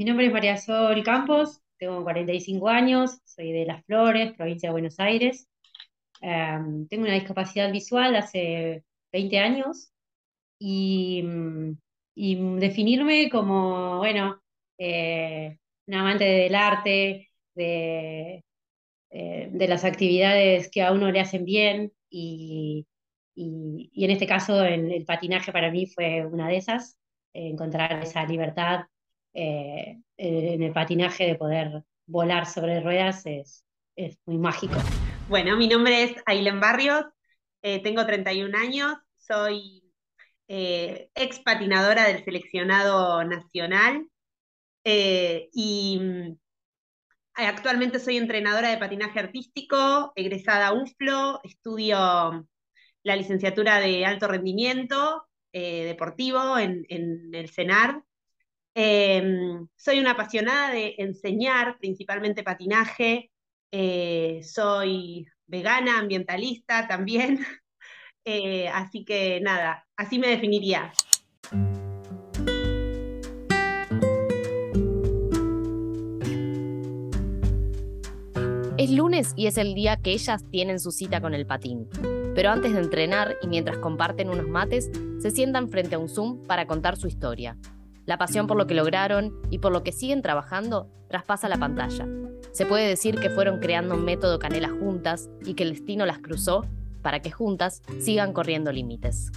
Mi nombre es María Sol Campos, tengo 45 años, soy de Las Flores, provincia de Buenos Aires. Em, tengo una discapacidad visual hace 20 años y, y definirme como, bueno, eh, un amante del arte, de, eh, de las actividades que a uno le hacen bien y, y, y en este caso el patinaje para mí fue una de esas, encontrar esa libertad eh, en el patinaje de poder volar sobre ruedas es, es muy mágico. Bueno, mi nombre es Ailen Barrios, eh, tengo 31 años, soy eh, ex patinadora del seleccionado nacional y mm, actualmente soy entrenadora de patinaje artístico, egresada a UFLO, estudio la licenciatura de alto rendimiento deportivo en, en el CENAR Em, soy una apasionada de enseñar, principalmente patinaje. Eh, soy vegana, ambientalista también. Eh, así que nada, así me definiría. Es lunes y es el día que ellas tienen su cita con el patín. Pero antes de entrenar y mientras comparten unos mates, se sientan frente a un Zoom para contar su historia, la pasión por lo que lograron y por lo que siguen trabajando traspasa la pantalla. Se puede decir que fueron creando un método canela juntas y que el destino las cruzó para que juntas sigan corriendo límites.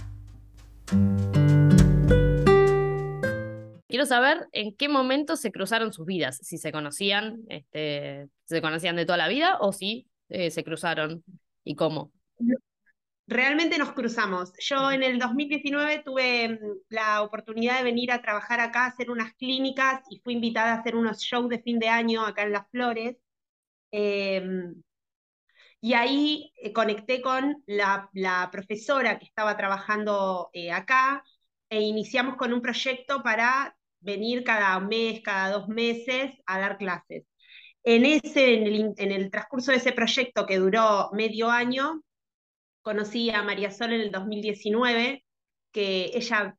Quiero saber en qué momento se cruzaron sus vidas, si se conocían, este, se conocían de toda la vida o si eh, se cruzaron y cómo realmente nos cruzamos. Yo en el 2019 tuve mm, la oportunidad de venir a trabajar acá, a hacer unas clínicas y fui invitada a hacer unos shows de fin de año acá en Las Flores. Em, y ahí eh, conecté con la, profesora que estaba trabajando eh, acá e iniciamos con un proyecto para venir cada mes, cada dos meses a dar clases. En, ese, en el transcurso de ese proyecto que duró medio año, conocí a María Sol en el 2019, que ella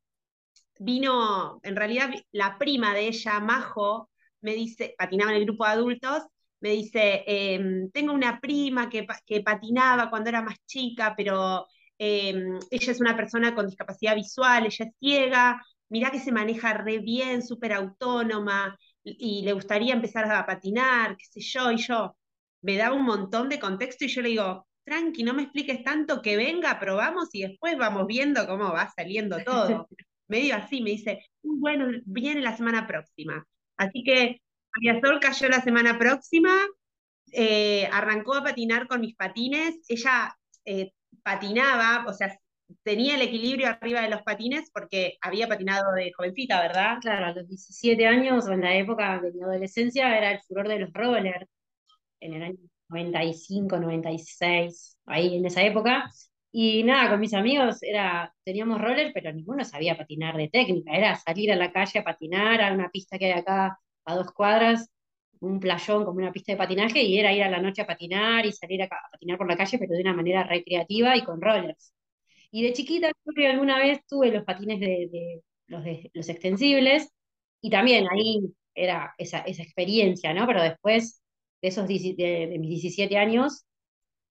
vino, en realidad la prima de ella, Majo, me dice, patinaba en el grupo de adultos, me dice, em, tengo una prima que, patinaba cuando era más chica, pero em, ella es una persona con discapacidad visual, ella es ciega, mirá que se maneja re bien, súper autónoma, y le gustaría empezar a patinar, qué sé yo, y yo me daba un montón de contexto y yo le digo, tranqui, no me expliques tanto, que venga, probamos y después vamos viendo cómo va saliendo todo. Medio así, me dice, bueno, viene la semana próxima. Así que María Sol cayó la semana próxima, eh, arrancó a patinar con mis patines, ella eh, patinaba, o sea, tenía el equilibrio arriba de los patines porque había patinado de jovencita, ¿verdad? Claro, a los 17 años o en la época de mi adolescencia era el furor de los rollers, en el año 95, 96, ahí en esa época. Y nada, con mis amigos era, teníamos roller, pero ninguno sabía patinar de técnica. Era salir a la calle a patinar, a una pista que hay acá a dos cuadras, un playón como una pista de patinaje, y era ir a la noche a patinar y salir a, patinar por la calle, pero de una manera recreativa y con rollers. Y de chiquita, alguna vez tuve los patines de, los, de, los extensibles, y también ahí era esa, esa experiencia, ¿no? Pero después de esos de, mis 17 años,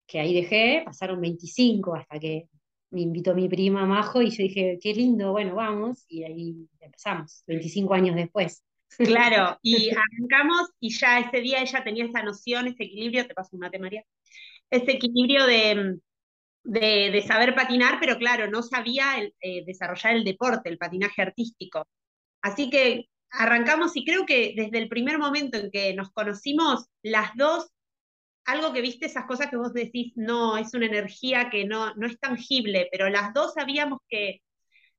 que ahí dejé, pasaron 25 hasta que me invitó mi prima Majo y yo dije, qué lindo, bueno, vamos, y ahí empezamos, 25 años después. Claro, y arrancamos y ya ese día ella tenía esa noción, ese equilibrio, te paso un mate María, ese equilibrio de, de, saber patinar, pero claro, no sabía eh, desarrollar el deporte, el patinaje artístico. Así que arrancamos y creo que desde el primer momento en que nos conocimos, las dos, algo que viste, esas cosas que vos decís, no, es una energía que no, no es tangible, pero las dos sabíamos que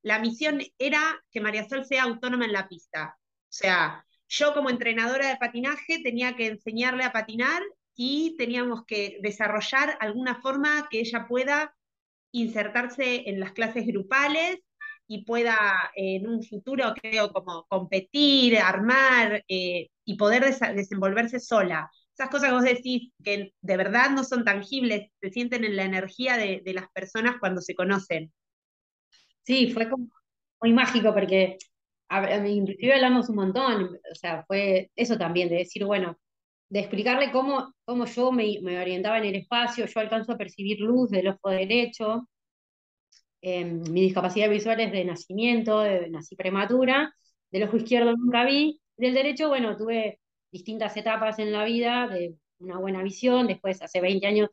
la misión era que María Sol sea autónoma en la pista. O sea, yo como entrenadora de patinaje tenía que enseñarle a patinar y teníamos que desarrollar alguna forma que ella pueda insertarse en las clases grupales y pueda en un futuro, creo, como competir, armar eh, y poder desenvolverse sola. Esas cosas que vos decís que de verdad no son tangibles, se sienten en la energía de, de las personas cuando se conocen. Sí, fue muy mágico porque inclusive hablamos un montón, o sea, fue eso también, de decir, bueno, de explicarle cómo, cómo yo me, me orientaba en el espacio, yo alcanzo a percibir luz del ojo derecho, em, mi discapacidad visual es de nacimiento, de, nací prematura, del ojo izquierdo nunca vi, del derecho, bueno, tuve distintas etapas en la vida de una buena visión, después hace 20 años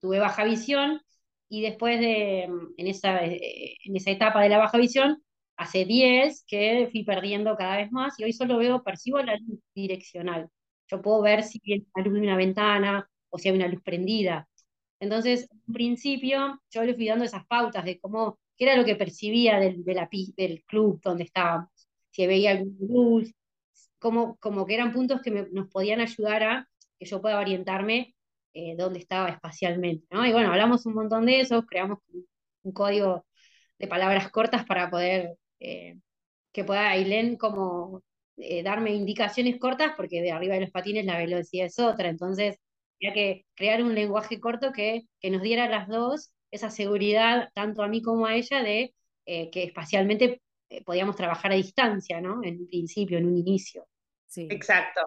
tuve baja visión, y después de, en esa, eh, en esa etapa de la baja visión, hace 10 que fui perdiendo cada vez más y hoy solo veo, percibo la luz direccional. Yo puedo ver si hay la luz de una ventana o si hay una luz prendida. Entonces, en principio, yo le fui dando esas pautas de cómo, qué era lo que percibía del, del club donde estábamos, si veía alguna luz, como, como que eran puntos que nos podían ayudar a que yo pueda orientarme eh, dónde estaba espacialmente. Y bueno, hablamos un montón de eso, creamos un código de palabras cortas para poder eh, que pueda Ailén como eh, darme indicaciones cortas, porque de arriba de los patines la velocidad es otra, entonces había que crear un lenguaje corto que, que nos diera a las dos esa seguridad, tanto a mí como a ella, de eh, que espacialmente podíamos trabajar a distancia, ¿no? En un principio, en un inicio. Sí. Exacto.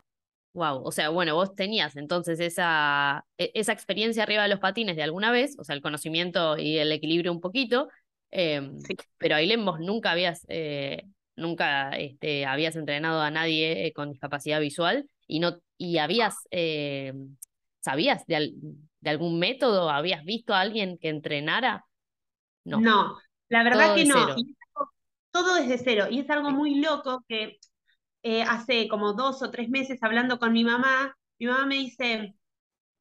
Wow, o sea, bueno, vos tenías entonces esa, e, esa experiencia arriba de los patines de alguna vez, o sea, el conocimiento y el equilibrio un poquito, Em, pero Ailén, vos nunca habías, eh, nunca este, habías entrenado a nadie eh, con discapacidad visual y no y habías, eh, ¿sabías de, algún método? ¿Habías visto a alguien que entrenara? No, no la verdad que no. todo desde cero. Y es algo muy loco que hace como dos o tres meses hablando con mi mamá, mi mamá me dice,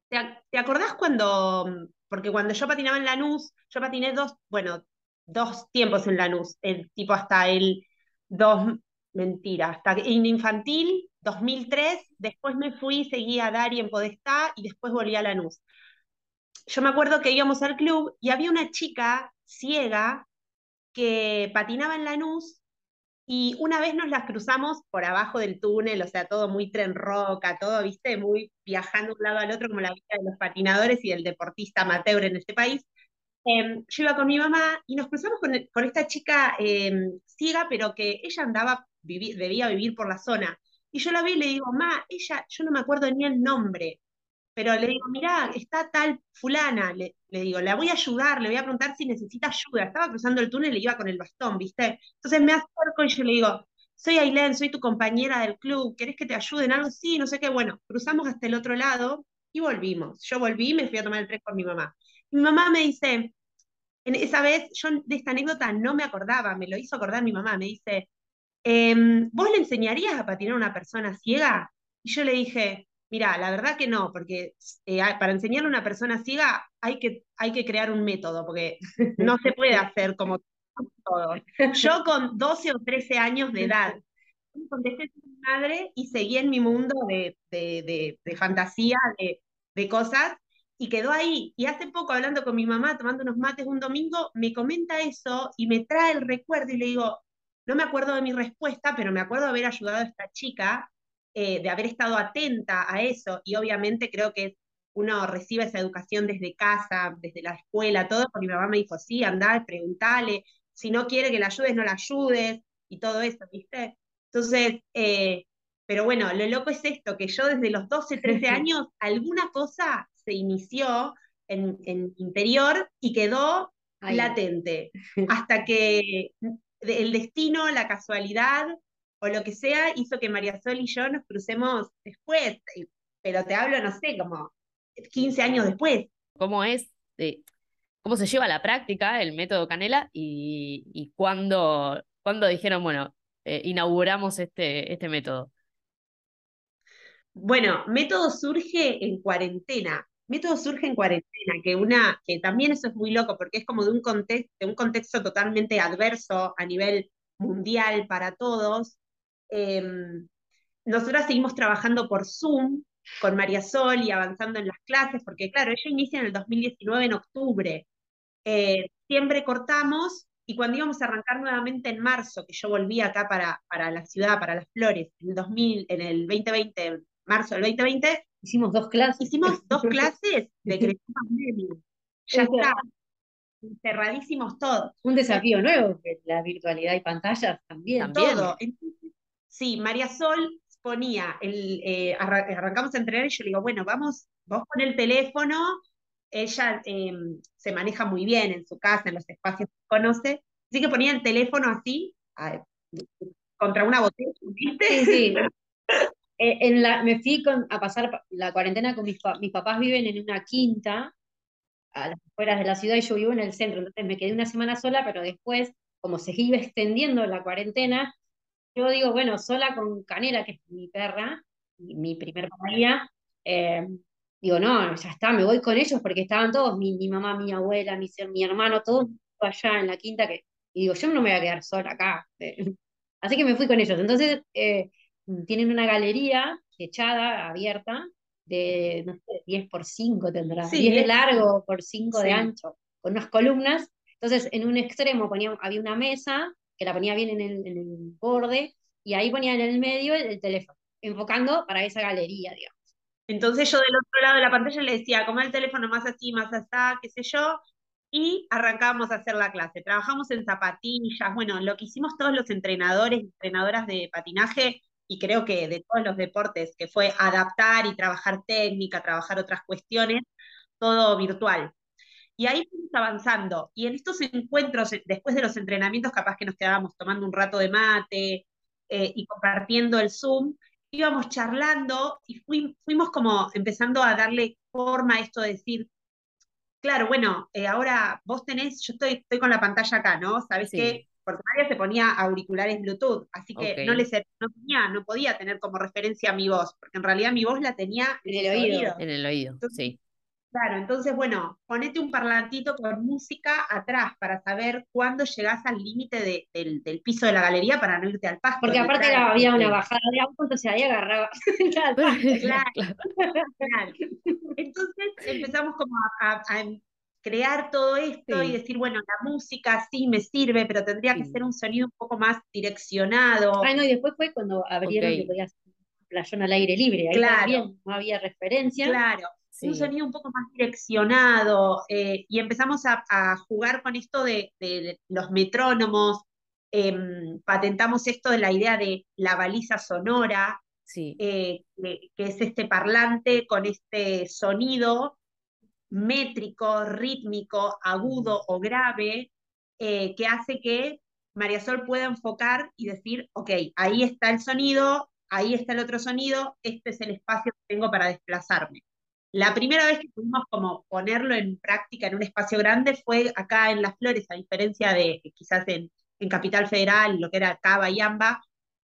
¿te, ¿te acordás cuando, porque cuando yo patinaba en Lanús, yo patiné dos, bueno, dos tiempos en Lanús, el tipo hasta el dos, mentira, hasta en infantil, 2003, después me fui, seguí a Dari en Podestá y después volví a Lanús. Yo me acuerdo que íbamos al club y había una chica ciega que patinaba en Lanús y una vez nos las cruzamos por abajo del túnel, o sea, todo muy tren roca, todo, viste, muy viajando de un lado al otro como la vida de los patinadores y el deportista amateur en este país. Em, yo iba con mi mamá y nos cruzamos con, esta chica em, ciega, pero que ella andaba, debía vivir por la zona. Y yo la vi y le digo, ma, ella, yo no me acuerdo ni el nombre, pero le digo, mirá, está tal fulana, le, digo, la voy a ayudar, le voy a preguntar si necesita ayuda. Estaba cruzando el túnel y iba con el bastón, ¿viste? Entonces me acerco y yo le digo, soy Ailén, soy tu compañera del club, ¿querés que te ayude en algo? Sí, no sé qué. Bueno, cruzamos hasta el otro lado y volvimos. Yo volví y me fui a tomar el tren con mi mamá. Mi mamá me dice, en esa vez yo de esta anécdota no me acordaba, me lo hizo acordar mi mamá, me dice, em, ¿vos le enseñarías a patinar a una persona ciega? Y yo le dije, mira, la verdad que no, porque eh, para enseñarle a una persona ciega hay que, hay que crear un método, porque no se puede hacer como todo. Yo con 12 o 13 años de edad, contesté a mi madre y seguí en mi mundo de, de, de fantasía, de, cosas, y quedó ahí. Y hace poco, hablando con mi mamá, tomando unos mates un domingo, me comenta eso y me trae el recuerdo y le digo, no me acuerdo de mi respuesta, pero me acuerdo de haber ayudado a esta chica, eh, de haber estado atenta a eso. Y obviamente creo que uno recibe esa educación desde casa, desde la escuela, todo, porque mi mamá me dijo, sí, andá, preguntale, si no quiere que la ayudes, no la ayudes, y todo eso, ¿viste? Entonces, eh, pero bueno, lo loco es esto, que yo desde los 12, 13 años, alguna cosa se inició en, interior y quedó latente, hasta que el destino, la casualidad o lo que sea hizo que María Sol y yo nos crucemos después, pero te hablo, no sé, como 15 años después. ¿Cómo es? ¿Cómo se lleva a la práctica el método Canela y, y cuándo, dijeron, bueno, eh, inauguramos este, este método? Bueno, método surge en cuarentena. Método surge en cuarentena, que una, que también eso es muy loco, porque es como de un contexto, de un contexto totalmente adverso a nivel mundial para todos. Em, nosotras seguimos trabajando por Zoom con María Sol y avanzando en las clases, porque claro, ella inicia en el 2019 en octubre. Eh, siempre cortamos y cuando íbamos a arrancar nuevamente en marzo, que yo volví acá para, para la ciudad, para las flores, en el, 2000, en el 2020, marzo del 2020, hicimos dos clases. Hicimos dos clases de pandemia. Ya está. cerradísimos todos. Un desafío nuevo, la virtualidad y pantallas también. Todo. sí, María Sol ponía, el, eh, arrancamos a entrenar y yo le digo, bueno, vamos, vos con el teléfono, ella em, se maneja muy bien en su casa, en los espacios que conoce, así que ponía el teléfono así, contra una botella. Sí, sí. Eh, en la, me fui a pasar la cuarentena con mis, mis papás, viven en una quinta a las afueras de la ciudad y yo vivo en el centro, entonces me quedé una semana sola, pero después, como se iba extendiendo la cuarentena, yo digo, bueno, sola con Canela, que es mi perra, mi, primer pareja, eh, digo, no, ya está, me voy con ellos porque estaban todos, mi, mi mamá, mi abuela, mi, mi hermano, todos allá en la quinta, que, y digo, yo no me voy a quedar sola acá. Así que me fui con ellos. Entonces, eh, tienen una galería techada, abierta, de, no sé, 10 por 5 tendrá, 10 de largo por 5 de ancho, con unas columnas. Entonces, en un extremo ponía, había una mesa que la ponía bien en el, en el borde, y ahí ponía en el medio el, teléfono, enfocando para esa galería, digamos. Entonces yo del otro lado de la pantalla le decía, como el teléfono más así, más allá, qué sé yo, y arrancábamos a hacer la clase. Trabajamos en zapatillas, bueno, lo que hicimos todos los entrenadores y entrenadoras de patinaje, y creo que de todos los deportes, que fue adaptar y trabajar técnica, trabajar otras cuestiones, todo virtual. Y ahí fuimos avanzando. Y en estos encuentros, eh, después de los entrenamientos, capaz que nos quedábamos tomando un rato de mate eh, y compartiendo el Zoom, íbamos charlando y fuimos como empezando a darle forma a esto de decir, claro, bueno, eh, ahora vos tenés, yo estoy, estoy con la pantalla acá, ¿no? ¿Sabés qué? Porque María se ponía auriculares Bluetooth, así que no, le, no, tenía, no podía tener como referencia mi voz, porque en realidad mi voz la tenía en el oído. En el oído, sí. Claro, entonces, bueno, ponete un parlantito con música atrás para saber cuándo llegás al límite del, piso de la galería para no irte al pasto. Porque aparte había una bajada de auto, entonces ahí agarraba. claro, claro, Entonces empezamos como a, crear todo esto y decir, bueno, la música sí me sirve, pero tendría que ser un sonido un poco más direccionado. Ah, no, y después fue cuando abrieron que podías playón al aire libre, ahí claro. también no había referencia. Claro, un sonido un poco más direccionado, eh, y empezamos a, jugar con esto de, los metrónomos, em, patentamos esto de la idea de la baliza sonora, eh, que, es este parlante con este sonido métrico, rítmico, agudo o grave, eh, que hace que María Sol pueda enfocar y decir, ok, ahí está el sonido, ahí está el otro sonido, este es el espacio que tengo para desplazarme. La primera vez que pudimos como ponerlo en práctica en un espacio grande fue acá en Las Flores, a diferencia de quizás en, Capital Federal, lo que era Cava y Amba,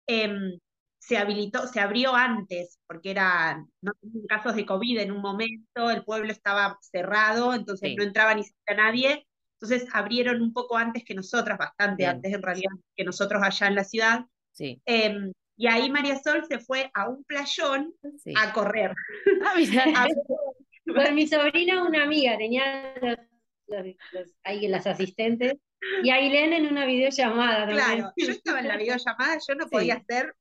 em, se habilitó, se abrió antes, porque eran no casos de COVID en un momento, el pueblo estaba cerrado, entonces no entraba ni siquiera nadie, entonces abrieron un poco antes que nosotras, bastante antes en realidad que nosotros allá en la ciudad. Sí. Em, y ahí María Sol se fue a un playón a correr. Ah, Con mi sobrina, una amiga, tenía ahí las asistentes, y Ailén en una videollamada. Claro, yo estaba en la videollamada, yo no podía hacer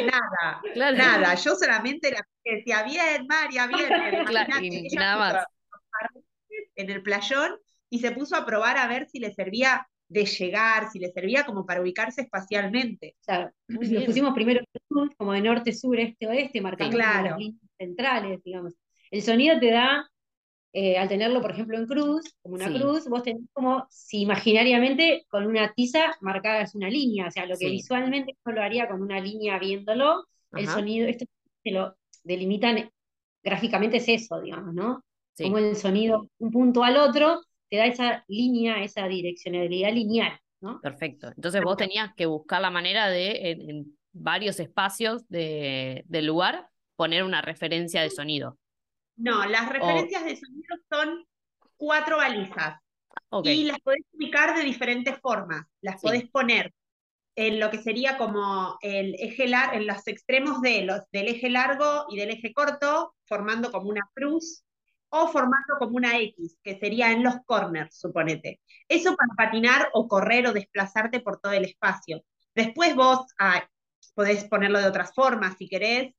nada, nada. Yo solamente la decía, bien, María, bien. y nada más. En el playón y se puso a probar a ver si le servía de llegar, si le servía como para ubicarse espacialmente. Claro, nos pusimos primero como de norte, sur, este, oeste, marcando las líneas centrales, digamos. El sonido te da, eh, al tenerlo, por ejemplo, en cruz, como una cruz, vos tenés como si imaginariamente con una tiza marcadas una línea, o sea, lo que visualmente yo lo haría con una línea viéndolo, el sonido, esto se lo delimitan gráficamente es eso, digamos, ¿no? Como el sonido, un punto al otro, te da esa línea, esa direccionalidad lineal, ¿no? Perfecto. Entonces vos tenías que buscar la manera de, en, varios espacios de, del lugar, poner una referencia de sonido. No, las referencias de sonido son cuatro balizas. Y las podés ubicar de diferentes formas. Las podés poner en lo que sería como el eje en los extremos de los, del eje largo y del eje corto, formando como una cruz o formando como una X, que sería en los corners, suponete. Eso para patinar o correr o desplazarte por todo el espacio. Después vos ah, podés ponerlo de otras formas si querés,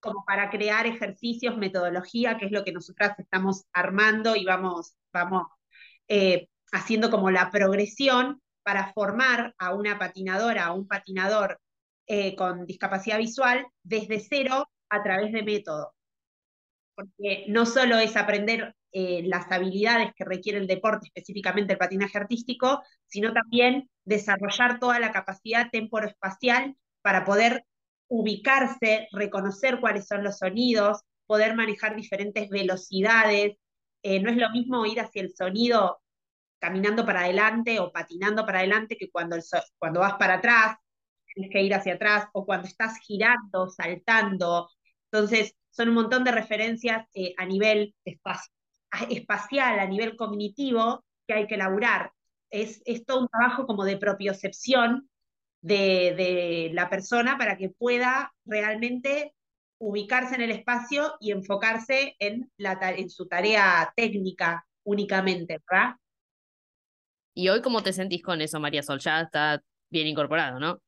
como para crear ejercicios, metodología, que es lo que nosotras estamos armando y vamos, vamos eh, haciendo como la progresión para formar a una patinadora, a un patinador eh, con discapacidad visual desde cero a través de método. Porque no solo es aprender eh, las habilidades que requiere el deporte, específicamente el patinaje artístico, sino también desarrollar toda la capacidad temporoespacial para poder ubicarse, reconocer cuáles son los sonidos, poder manejar diferentes velocidades. Eh, no es lo mismo ir hacia el sonido caminando para adelante o patinando para adelante que cuando, cuando vas para atrás, tienes que ir hacia atrás, o cuando estás girando, saltando. Entonces, son un montón de referencias eh, a nivel espacial, a nivel cognitivo, que hay que elaborar. Es, es todo un trabajo como de propiocepción de, de la persona para que pueda realmente ubicarse en el espacio y enfocarse en, la, en su tarea técnica únicamente, ¿verdad? ¿Y hoy cómo te sentís con eso, María Sol? Ya está bien incorporado, ¿no?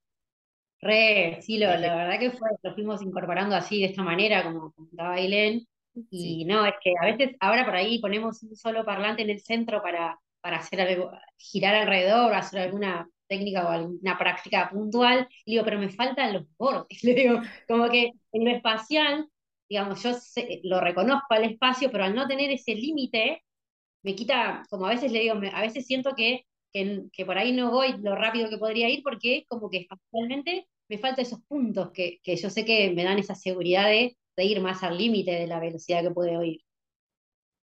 Re, sí, lo, la verdad que fue, lo fuimos incorporando así, de esta manera, como comentaba Ailén. Y no, es que a veces ahora por ahí ponemos un solo parlante en el centro para, para hacer algo, girar alrededor, hacer alguna técnica o alguna práctica puntual, y digo, pero me faltan los bordes. Le digo, como que en lo espacial, digamos, yo lo reconozco al espacio, pero al no tener ese límite, me quita, como a veces le digo, a veces siento que que, por ahí no voy lo rápido que podría ir porque como que espacialmente me faltan esos puntos que, que yo sé que me dan esa seguridad de, de ir más al límite de la velocidad que puedo ir.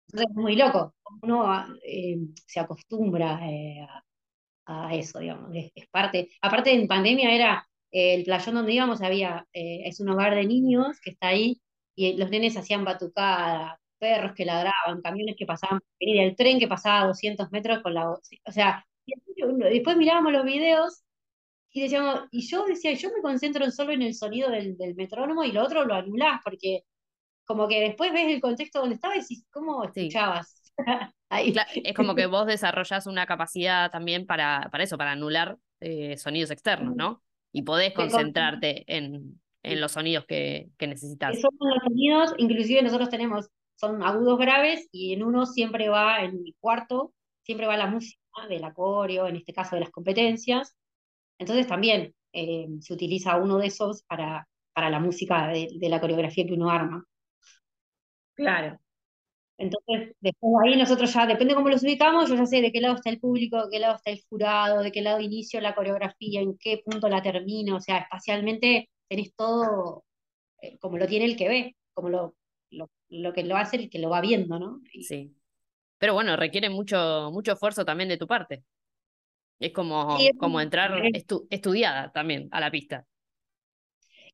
Entonces es muy loco, uno eh, se acostumbra eh, a, eso, digamos, es, parte. Aparte en pandemia era eh, el playón donde íbamos, había, es un hogar de niños que está ahí y los nenes hacían batucada, perros que ladraban, camiones que pasaban, el tren que pasaba a 200 metros con la... O sea, después mirábamos los videos y decíamos, y yo decía, yo me concentro solo en el sonido del, metrónomo y lo otro lo anulás, porque como que después ves el contexto donde estabas y ¿cómo escuchabas? es como que vos desarrollás una capacidad también para, para eso, para anular eh, sonidos externos, ¿no? Y podés concentrarte en, en los sonidos que, que necesitas. Son los sonidos, inclusive nosotros tenemos, son agudos graves y en uno siempre va, en mi cuarto, siempre va la música del acorio, en este caso de las competencias. Entonces también eh, se utiliza uno de esos para, para la música de, la coreografía que uno arma. Claro. Entonces, después ahí nosotros ya, depende cómo los ubicamos, yo ya sé de qué lado está el público, de qué lado está el jurado, de qué lado inicio la coreografía, en qué punto la termino, o sea, espacialmente tenés todo eh, como lo tiene el que ve, como lo, lo, lo, que lo hace el que lo va viendo, ¿no? sí. Pero bueno, requiere mucho, mucho esfuerzo también de tu parte. Es como, como entrar estudiada también a la pista.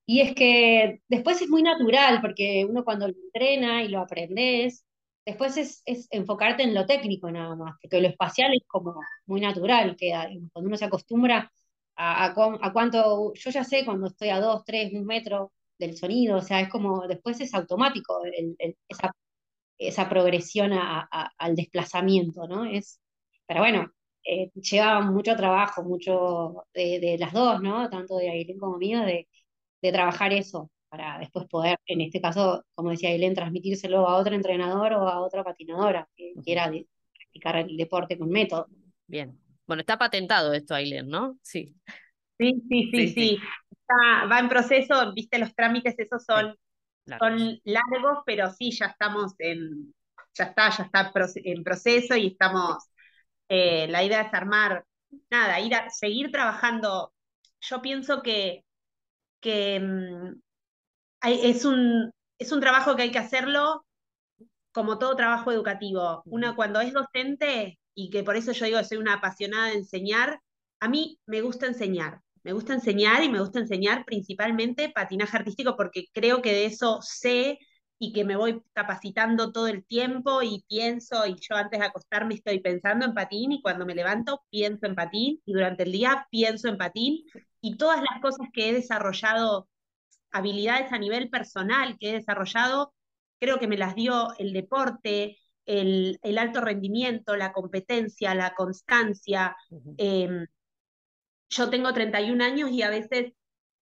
Y es que después es muy natural, porque uno cuando lo entrena y lo aprendes, después es, es enfocarte en lo técnico nada más, porque lo espacial es como muy natural, que cuando uno se acostumbra a, a, cuánto, yo ya sé cuando estoy a dos, tres, un metro del sonido, o sea, es como, después es automático el, esa esa progresión al desplazamiento, ¿no? Es, pero bueno, eh, lleva mucho trabajo, mucho de, las dos, ¿no? Tanto de Ailén como mío, de, trabajar eso, para después poder, en este caso, como decía Ailén, transmitírselo a otro entrenador o a otra patinadora que quiera practicar el deporte con método. Bien. Bueno, está patentado esto, Ailén, ¿no? Sí. Sí, sí, sí, sí. Está, va en proceso, viste, los trámites, esos son son largos, pero sí, ya estamos en, ya está, ya está en proceso y estamos, eh, la idea es armar, nada, ir a seguir trabajando. Yo pienso que, que es, un, es un trabajo que hay que hacerlo como todo trabajo educativo. Una cuando es docente, y que por eso yo digo que soy una apasionada de enseñar, a mí me gusta enseñar. Me gusta enseñar y me gusta enseñar principalmente patinaje artístico porque creo que de eso sé y que me voy capacitando todo el tiempo y pienso y yo antes de acostarme estoy pensando en patín y cuando me levanto pienso en patín y durante el día pienso en patín y todas las cosas que he desarrollado, habilidades a nivel personal que he desarrollado, creo que me las dio el deporte, el, alto rendimiento, la competencia, la constancia. Yo tengo 31 años y a veces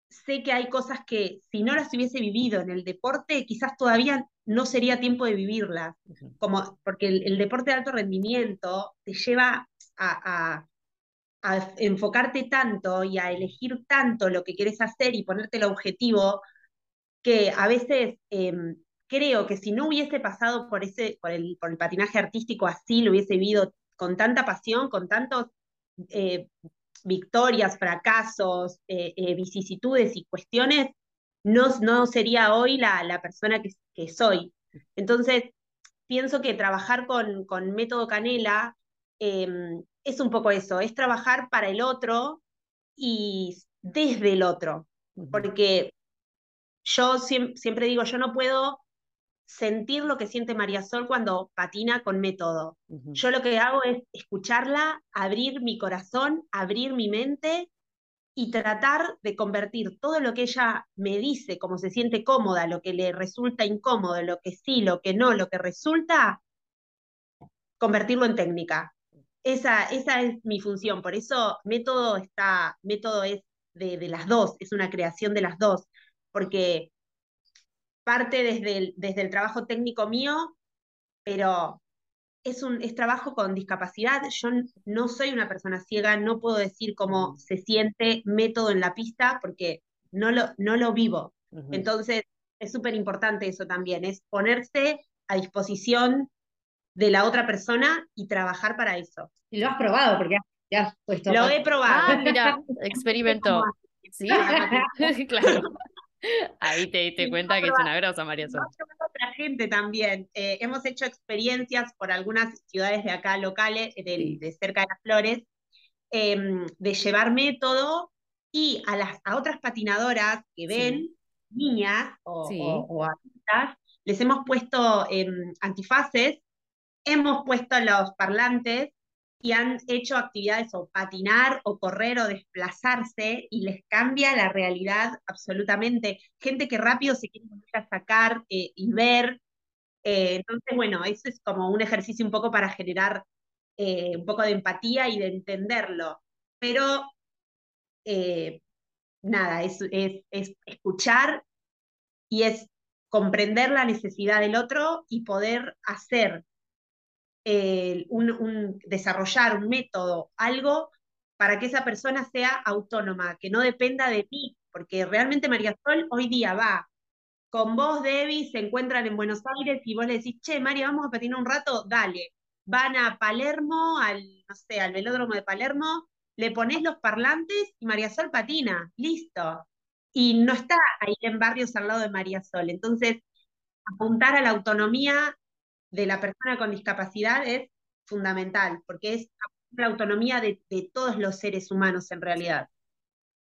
sé que hay cosas que si no las hubiese vivido en el deporte, quizás todavía no sería tiempo de vivirlas, como, porque el, deporte de alto rendimiento te lleva a, enfocarte tanto y a elegir tanto lo que quieres hacer y ponerte el objetivo, que a veces em, creo que si no hubiese pasado por, ese, por, el, por el patinaje artístico así, lo hubiese vivido con tanta pasión, con tantos eh, victorias, fracasos, eh, eh, vicisitudes y cuestiones, no, no sería hoy la, la persona que, que, soy. Entonces, pienso que trabajar con, con método Canela em, es un poco eso, es trabajar para el otro y desde el otro, porque yo siempre digo, yo no puedo sentir lo que siente María Sol cuando patina con método. Yo lo que hago es escucharla, abrir mi corazón, abrir mi mente y tratar de convertir todo lo que ella me dice, cómo se siente cómoda, lo que le resulta incómodo, lo que sí, lo que no, lo que resulta, convertirlo en técnica. Esa, esa es mi función, por eso método está, método es de, de las dos, es una creación de las dos, porque parte desde el, desde el trabajo técnico mío, pero es un es trabajo con discapacidad. Yo no soy una persona ciega, no puedo decir cómo se siente método en la pista porque no lo, no lo vivo. Entonces, es súper importante eso también, es ponerse a disposición de la otra persona y trabajar para eso. Y lo has probado, porque ya has puesto. Lo he probado. Ah, mira, experimento. Sí, claro. Ahí te diste cuenta que es una grosa, María Sol. otra gente también. Eh, hemos hecho experiencias por algunas ciudades de acá locales, de, cerca de las flores, em, de llevar método y a, las, a otras patinadoras que ven, niñas o, adultas, les hemos puesto em, antifaces, hemos puesto los parlantes y han hecho actividades o patinar o correr o desplazarse y les cambia la realidad absolutamente. Gente que rápido se quiere a sacar eh, y ver. Eh, entonces, bueno, eso es como un ejercicio un poco para generar eh, un poco de empatía y de entenderlo. Pero nada, es escuchar y es comprender la necesidad del otro y poder hacer un, desarrollar un método, algo para que esa persona sea autónoma, que no dependa de ti, porque realmente María Sol hoy día va con vos, Debbie, se encuentran en Buenos Aires y vos le decís, che, María, vamos a patinar un rato, dale. Van a Palermo, al, no sé, al velódromo de Palermo, le pones los parlantes y María Sol patina, listo. Y no está ahí en barrios al lado de María Sol. Entonces, apuntar a la autonomía de la persona con discapacidad es fundamental, porque es la autonomía de, todos los seres humanos en realidad.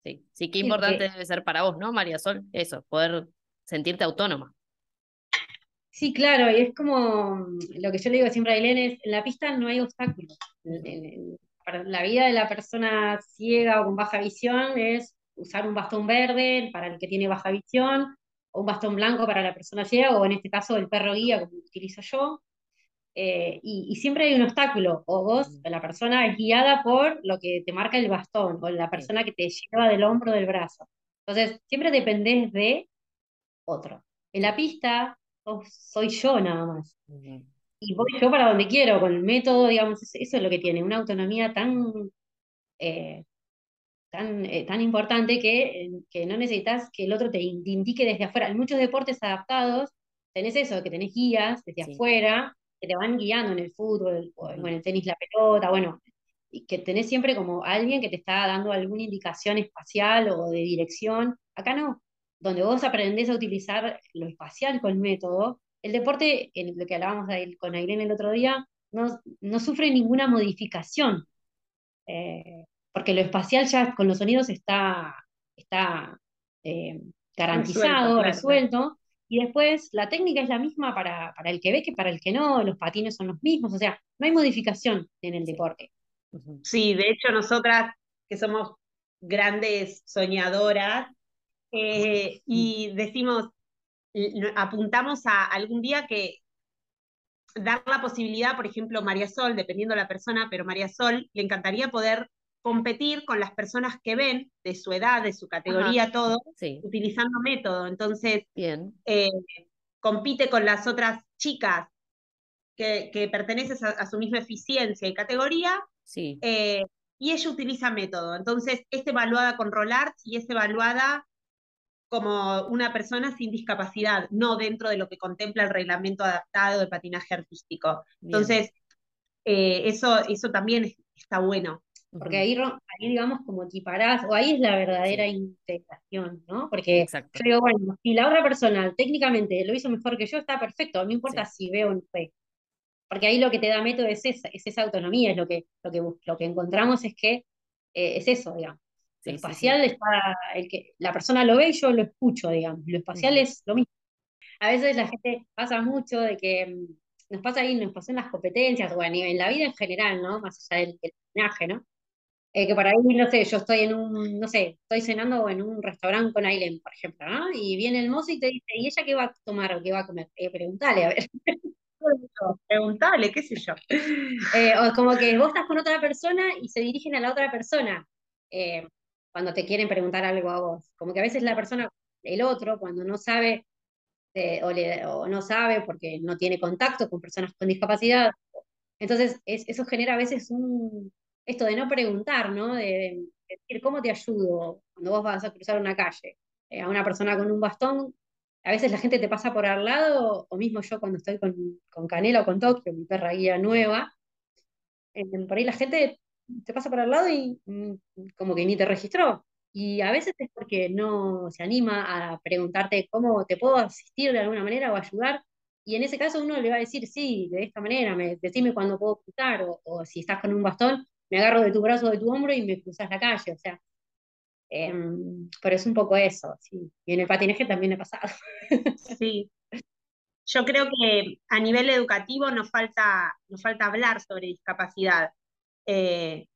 Sí, sí, qué importante debe ser para vos, ¿no, María Sol? Eso, poder sentirte autónoma. Sí, claro, y es como lo que yo le digo siempre a Elena, es, en la pista no hay obstáculos. para la vida de la persona ciega o con baja visión es usar un bastón verde para el que tiene baja visión, un bastón blanco para la persona ciega, o en este caso el perro guía, como utilizo yo. Eh, y, siempre hay un obstáculo, o vos, la persona es guiada por lo que te marca el bastón, o la persona que te lleva del hombro del brazo. Entonces, siempre dependés de otro. En la pista, soy yo nada más. Y voy yo para donde quiero, con el método, digamos, eso es lo que tiene, una autonomía tan eh, tan, eh, tan importante que, que, no necesitas que el otro te, indique desde afuera. En muchos deportes adaptados tenés eso, que tenés guías desde afuera, que te van guiando en el fútbol, o en el tenis la pelota, bueno, y que tenés siempre como alguien que te está dando alguna indicación espacial o de dirección. Acá no, donde vos aprendés a utilizar lo espacial con el método, el deporte, en lo que hablábamos con Irene el otro día, no, no sufre ninguna modificación. Eh, porque lo espacial ya con los sonidos está, está eh, garantizado, resuelto, y después la técnica es la misma para, para, el que ve que para el que no, los patines son los mismos, o sea, no hay modificación en el deporte. Sí, de hecho nosotras que somos grandes soñadoras eh, y decimos, apuntamos a algún día que dar la posibilidad, por ejemplo, María Sol, dependiendo de la persona, pero María Sol le encantaría poder competir con las personas que ven, de su edad, de su categoría, todo, utilizando método. Entonces, Bien. Eh, compite con las otras chicas que, que pertenecen a, su misma eficiencia y categoría, Sí. Eh, y ella utiliza método. Entonces, es evaluada con Rollards y es evaluada como una persona sin discapacidad, no dentro de lo que contempla el reglamento adaptado de patinaje artístico. Entonces, eh, eso, eso también está bueno. Porque ahí, ahí, digamos, como equiparás, o ahí es la verdadera integración, ¿no? Porque yo digo, bueno, si la otra persona técnicamente lo hizo mejor que yo, está perfecto, no importa si veo o no ve. Porque ahí lo que te da método es esa, es esa autonomía, es lo que, lo que, lo que encontramos es que eh, es eso, digamos. lo espacial está, el que, la persona lo ve y yo lo escucho, digamos. Lo espacial es lo mismo. A veces la gente pasa mucho de que mm, nos pasa ahí, nos pasó en las competencias, o en la vida en general, ¿no? Más allá del, del ¿no? Eh, que para ahí, no sé, yo estoy en un, no sé, estoy cenando en un restaurante con Aileen, por ejemplo, ¿no? Y viene el mozo y te dice, ¿y ella qué va a tomar o qué va a comer? Eh, preguntale, a ver. preguntale, qué sé yo. Eh, o como que vos estás con otra persona y se dirigen a la otra persona eh, cuando te quieren preguntar algo a vos. Como que a veces la persona, el otro, cuando no sabe o, no sabe porque no tiene contacto con personas con discapacidad, entonces eso genera a veces un, esto de no preguntar, ¿no? De, decir, ¿cómo te ayudo cuando vos vas a cruzar una calle? Eh, a una persona con un bastón, a veces la gente te pasa por al lado, o mismo yo cuando estoy con, con Canela o con Tokio, mi perra guía nueva, eh, por ahí la gente te pasa por al lado y mm, como que ni te registró. Y a veces es porque no se anima a preguntarte cómo te puedo asistir de alguna manera o ayudar. Y en ese caso uno le va a decir, sí, de esta manera, me, decime cuándo puedo cruzar, o, o si estás con un bastón, me agarro de tu brazo o de tu hombro y me cruzas la calle, o sea, em, pero es un poco eso. Y en el patinaje también ha pasado. Sí. Yo creo que a nivel educativo nos falta, nos falta hablar sobre discapacidad, eh,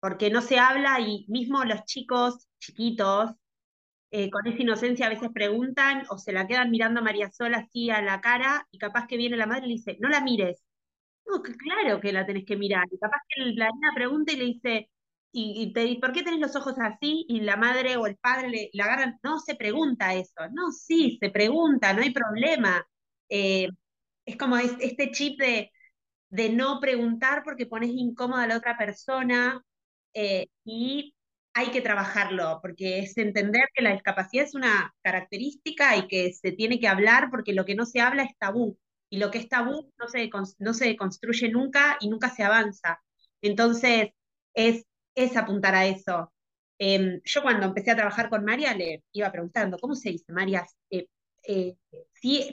porque no se habla y mismo los chicos chiquitos, eh, con esa inocencia a veces preguntan o se la quedan mirando a María Sola así a la cara y capaz que viene la madre y le dice, no la mires, claro que la tenés que mirar. Y capaz que la niña pregunta y le dice, ¿y, por qué tenés los ojos así? Y la madre o el padre le, la agarran. No se pregunta eso. No, sí, se pregunta, no hay problema. Eh, es como este chip de, de no preguntar porque pones incómoda a la otra persona eh, y hay que trabajarlo, porque es entender que la discapacidad es una característica y que se tiene que hablar porque lo que no se habla es tabú y lo que es tabú no se, no se construye nunca y nunca se avanza. Entonces, es, es apuntar a eso. Em, yo cuando empecé a trabajar con María le iba preguntando, ¿cómo se dice, María? Eh, eh,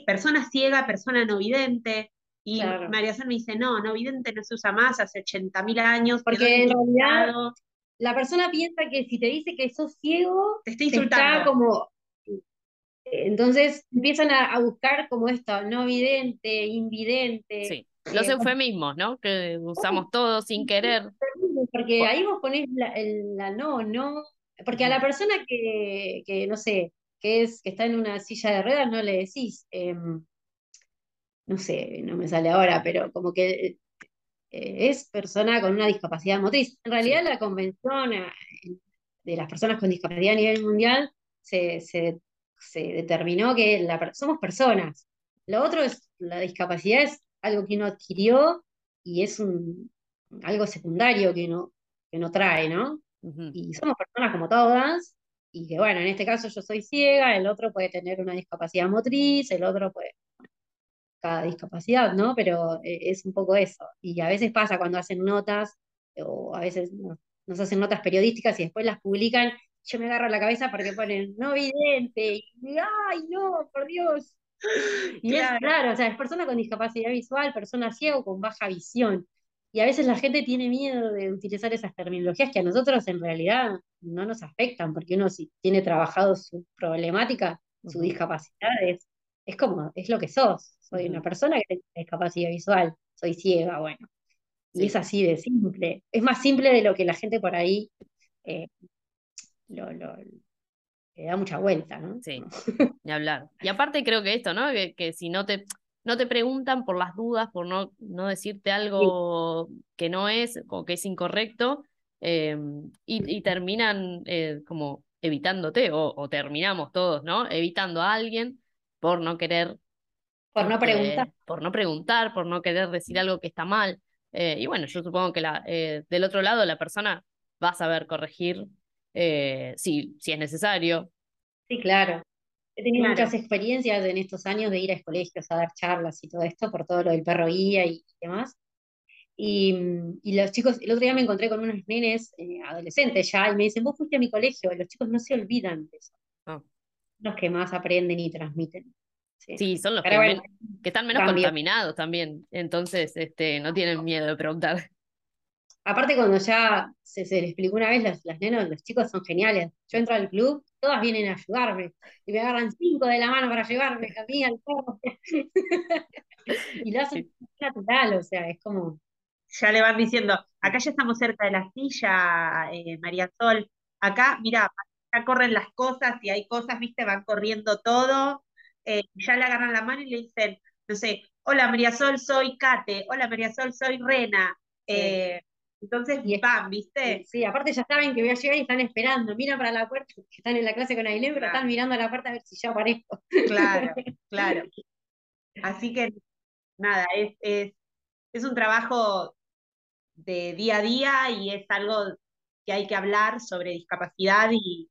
persona ciega, persona no vidente. Y María Sol me dice, no, no vidente no se usa más hace 80.000 años. Porque en realidad la persona piensa que si te dice que sos ciego, te está insultando. está como entonces empiezan a, buscar como esto, no vidente, invidente. Sí, los eufemismos, ¿no? Que usamos todos sin querer. Porque ahí vos ponés la, no, no, porque a la persona que, que, no sé, que es, que está en una silla de ruedas, no le decís, em, no sé, no me sale ahora, pero como que eh, es persona con una discapacidad motriz. En realidad la convención eh, de las personas con discapacidad a nivel mundial se, se se determinó que la, somos personas. Lo otro es, la discapacidad es algo que uno adquirió y es un, algo secundario que no, que no trae, ¿no? Y somos personas como todas, y que bueno, en este caso yo soy ciega, el otro puede tener una discapacidad motriz, el otro puede, cada discapacidad, ¿no? Pero eh, es un poco eso. Y a veces pasa cuando hacen notas, o a veces nos hacen notas periodísticas y después las publican yo me agarro la cabeza porque ponen no vidente, y ay, no, por Dios. Y claro. es claro, o sea, es persona con discapacidad visual, persona ciego con baja visión. Y a veces la gente tiene miedo de utilizar esas terminologías que a nosotros en realidad no nos afectan, porque uno si tiene trabajado su problemática, su discapacidad, es, como, es lo que sos. Soy una persona que tiene discapacidad visual, soy ciega, bueno. Y es así de simple. Es más simple de lo que la gente por ahí eh, lo, lo, le da mucha vuelta, ¿no? Sí, ni hablar. Y aparte creo que esto, ¿no? Que, si no te, no te preguntan por las dudas, por no, no decirte algo que no es o que es incorrecto, em, y, terminan eh, como evitándote, o, terminamos todos, ¿no? Evitando a alguien por no querer. Por no este, preguntar. Por no preguntar, por no querer decir algo que está mal. Eh, y bueno, yo supongo que la, eh, del otro lado la persona va a saber corregir eh, si, si es necesario. Sí, claro. He tenido muchas experiencias en estos años de ir a colegios a dar charlas y todo esto, por todo lo del perro guía y demás. Y, y, los chicos, el otro día me encontré con unos nenes adolescentes ya y me dicen, vos fuiste a mi colegio, los chicos no se olvidan de eso. Ah. Los que más aprenden y transmiten. Sí, son los que, están menos contaminados también, entonces este, no tienen miedo de preguntar. Aparte cuando ya se, se les explicó una vez, las, las nenas, los chicos son geniales. Yo entro al club, todas vienen a ayudarme y me agarran cinco de la mano para llevarme a mí al perro. y lo hacen natural, o sea, es como... Ya le van diciendo, acá ya estamos cerca de la silla, eh, María Sol, acá, mira, acá corren las cosas y hay cosas, viste, van corriendo todo, eh, ya le agarran la mano y le dicen, no sé, hola María Sol, soy Kate, hola María Sol, soy Rena. Eh, entonces y van, ¿viste? Sí, aparte ya saben que voy a llegar y están esperando, miran para la puerta, están en la clase con Ailén, pero están mirando a la puerta a ver si ya aparezco. Claro, claro. Así que nada, es, es, es un trabajo de día a día y es algo que hay que hablar sobre discapacidad y,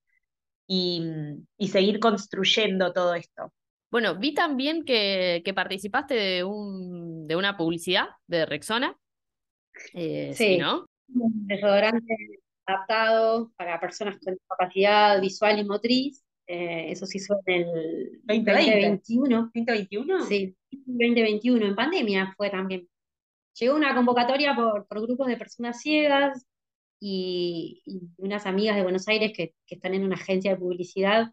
y seguir construyendo todo esto. Bueno, vi también que, que participaste de, un, de una publicidad de Rexona. Eh, sí, ¿no? Un desodorante adaptado para personas con discapacidad visual y motriz. Eh, eso se hizo en el 2021. ¿2021? Sí, 2021. En pandemia fue también. Llegó una convocatoria por, por grupos de personas ciegas y, y, unas amigas de Buenos Aires que, que están en una agencia de publicidad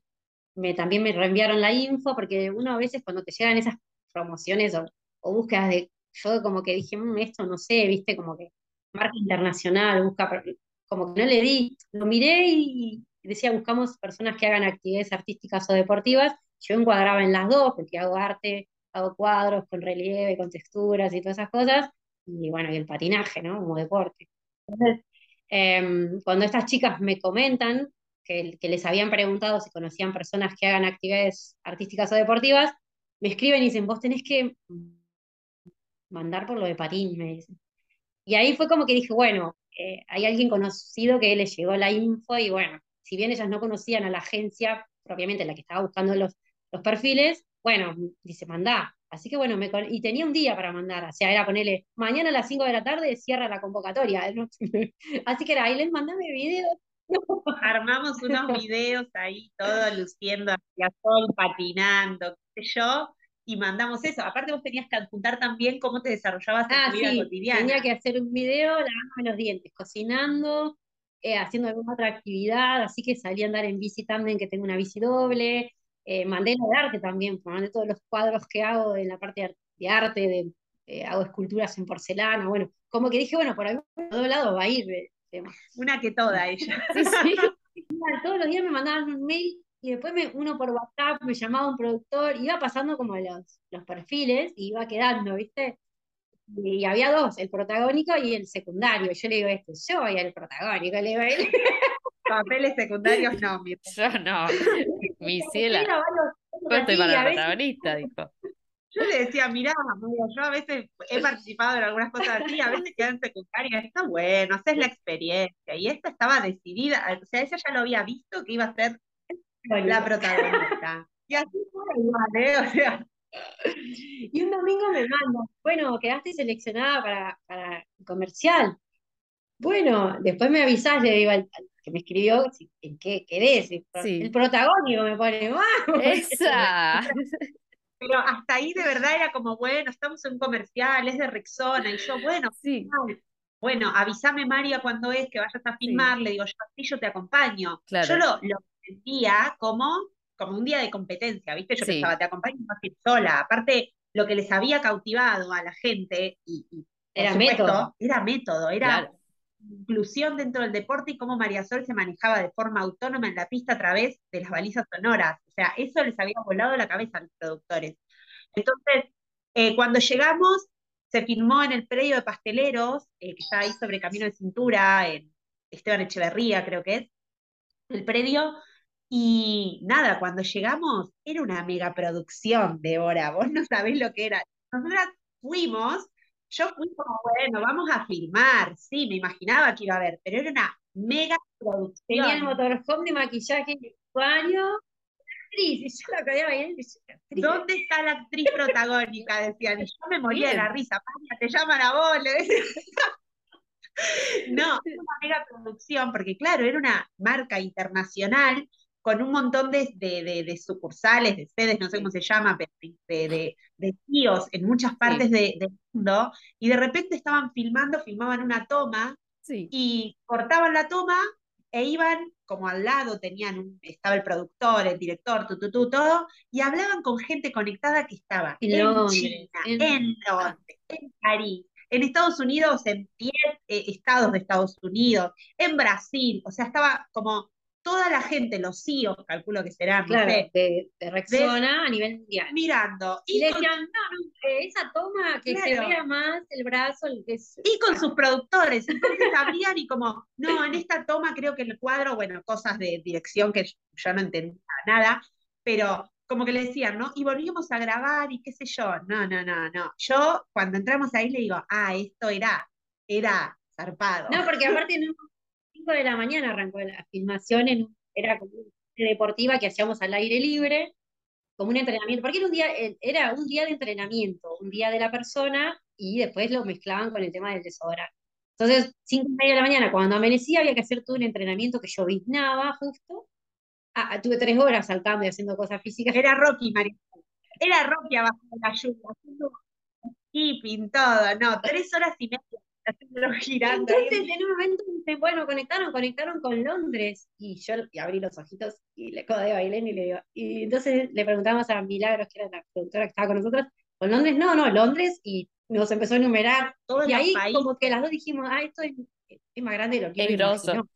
me, también me reenviaron la info, porque uno a veces cuando te llegan esas promociones o, o búsquedas de, yo como que dije, mm, esto no sé, viste, como que marca internacional, busca, como que no le di, lo miré y decía, buscamos personas que hagan actividades artísticas o deportivas, yo encuadraba en las dos, porque hago arte, hago cuadros con relieve, con texturas y todas esas cosas, y bueno, y el patinaje, ¿no? Como deporte. Entonces, em, cuando estas chicas me comentan que, les habían preguntado si conocían personas que hagan actividades artísticas o deportivas, me escriben y dicen, vos tenés que mandar por lo de patín, me dicen. Y ahí fue como que dije, bueno, eh, hay alguien conocido que les llegó la info y bueno, si bien ellas no conocían a la agencia propiamente la que estaba buscando los, los perfiles, bueno, dice, mandá. Así que bueno, me, y tenía un día para mandar, o sea, era ponerle, mañana a las 5 de la tarde cierra la convocatoria. Así que era, ahí les mandame videos Armamos unos videos ahí, todo luciendo hacia sol, patinando, qué sé yo, y mandamos eso. Aparte vos tenías que adjuntar también cómo te desarrollabas en ah, tu vida cotidiana. Tenía que hacer un video lavándome los dientes, cocinando, eh, haciendo alguna otra actividad, así que salí a andar en bici también, que tengo una bici doble. Eh, mandé lo de arte también, mandé todos los cuadros que hago en la parte de arte, de, eh, hago esculturas en porcelana, bueno, como que dije, bueno, por algún lado va a ir una que toda ella. Todos los días me mandaban un mail y después me, uno por WhatsApp me llamaba un productor, iba pasando como los, los perfiles y iba quedando, ¿viste? Y, había dos, el protagónico y el secundario. Yo le digo, este, yo voy al protagónico, le digo él. Papeles secundarios no, mi Yo no. Mi ciela. Yo estoy para el protagonista, dijo. Yo le decía, mirá, yo a veces he participado en algunas cosas así, a veces quedan secundarias, está bueno, esa es la experiencia. Y esta estaba decidida, o sea, ella ya lo había visto que iba a ser la protagonista. Y así fue igual, ¿eh? O sea. Y un domingo me manda, bueno, quedaste seleccionada para, para comercial. Bueno, después me avisás, le digo al, que me escribió, ¿en qué querés? El protagónico me pone, ¡wow! Esa. Pero hasta ahí de verdad era como, bueno, estamos en un comercial, es de Rexona, y yo, bueno, sí. Bueno, avísame María cuando es que vayas a filmar, le digo, yo así yo te acompaño. Yo lo, lo sentía como, como un día de competencia, ¿viste? Yo pensaba, te acompaño a ir sola. Aparte, lo que les había cautivado a la gente, y, era método. Era método, era inclusión dentro del deporte y cómo María Sol se manejaba de forma autónoma en la pista a través de las balizas sonoras. O sea, eso les había volado la cabeza a los productores. Entonces, eh, cuando llegamos, se filmó en el predio de pasteleros, eh, que está ahí sobre Camino de Cintura, en Esteban Echeverría, creo que es, el predio. Y nada, cuando llegamos, era una megaproducción de hora. Vos no sabés lo que era. Nosotras fuimos yo fui como, bueno, vamos a filmar, sí, me imaginaba que iba a haber, pero era una mega producción. Tenía el motorhome de maquillaje en el baño, actriz, y yo la bien, ¿Dónde está la actriz protagónica? Decían, y yo me moría de la risa, Paña, te llaman a vos, No, era una mega producción, porque claro, era una marca internacional con un montón de, de, sucursales, de sedes, no sé cómo se llama, pero de, de tíos en muchas partes del mundo, y de repente estaban filmando, filmaban una toma, y cortaban la toma e iban como al lado, tenían un, estaba el productor, el director, tu, tu, todo, y hablaban con gente conectada que estaba en, China, en, Londres, en París, en Estados Unidos, en 10 eh, estados de Estados Unidos, en Brasil, o sea, estaba como toda la gente, los CEOs, calculo que serán, claro, de, de Rexona a nivel mundial. Mirando. Y, le decían, no, no, esa toma que se vea más el brazo. El que Y con sus productores, entonces abrían y como, no, en esta toma creo que el cuadro, bueno, cosas de dirección que yo no entendía nada, pero como que le decían, ¿no? Y volvíamos a grabar y qué sé yo. No, no, no, no. Yo cuando entramos ahí le digo, ah, esto era, era zarpado. No, porque aparte no, 5 de la mañana arrancó la filmación, en, era como una deportiva que hacíamos al aire libre, como un entrenamiento, porque era un día, era un día de entrenamiento, un día de la persona y después lo mezclaban con el tema del desodorante. Entonces, 5 y media de la mañana, cuando amanecía, había que hacer todo un entrenamiento que yo viznaba justo, Ah, ah, tuve tres horas saltando y haciendo cosas físicas. Era Rocky, María. Era Rocky abajo de la lluvia, haciendo keeping, todo, no, tres horas y media girando. Entonces, en un momento, bueno, conectaron, conectaron con Londres. Y yo abrí los ojitos y le codeo a Ailén y le digo, y entonces le preguntamos a Milagros, que era la productora que estaba con nosotros, ¿con Londres? No, no, Londres, y nos empezó a enumerar. Todos y ahí, como que las dos dijimos, ah, esto es, más grande de lo que es grosso,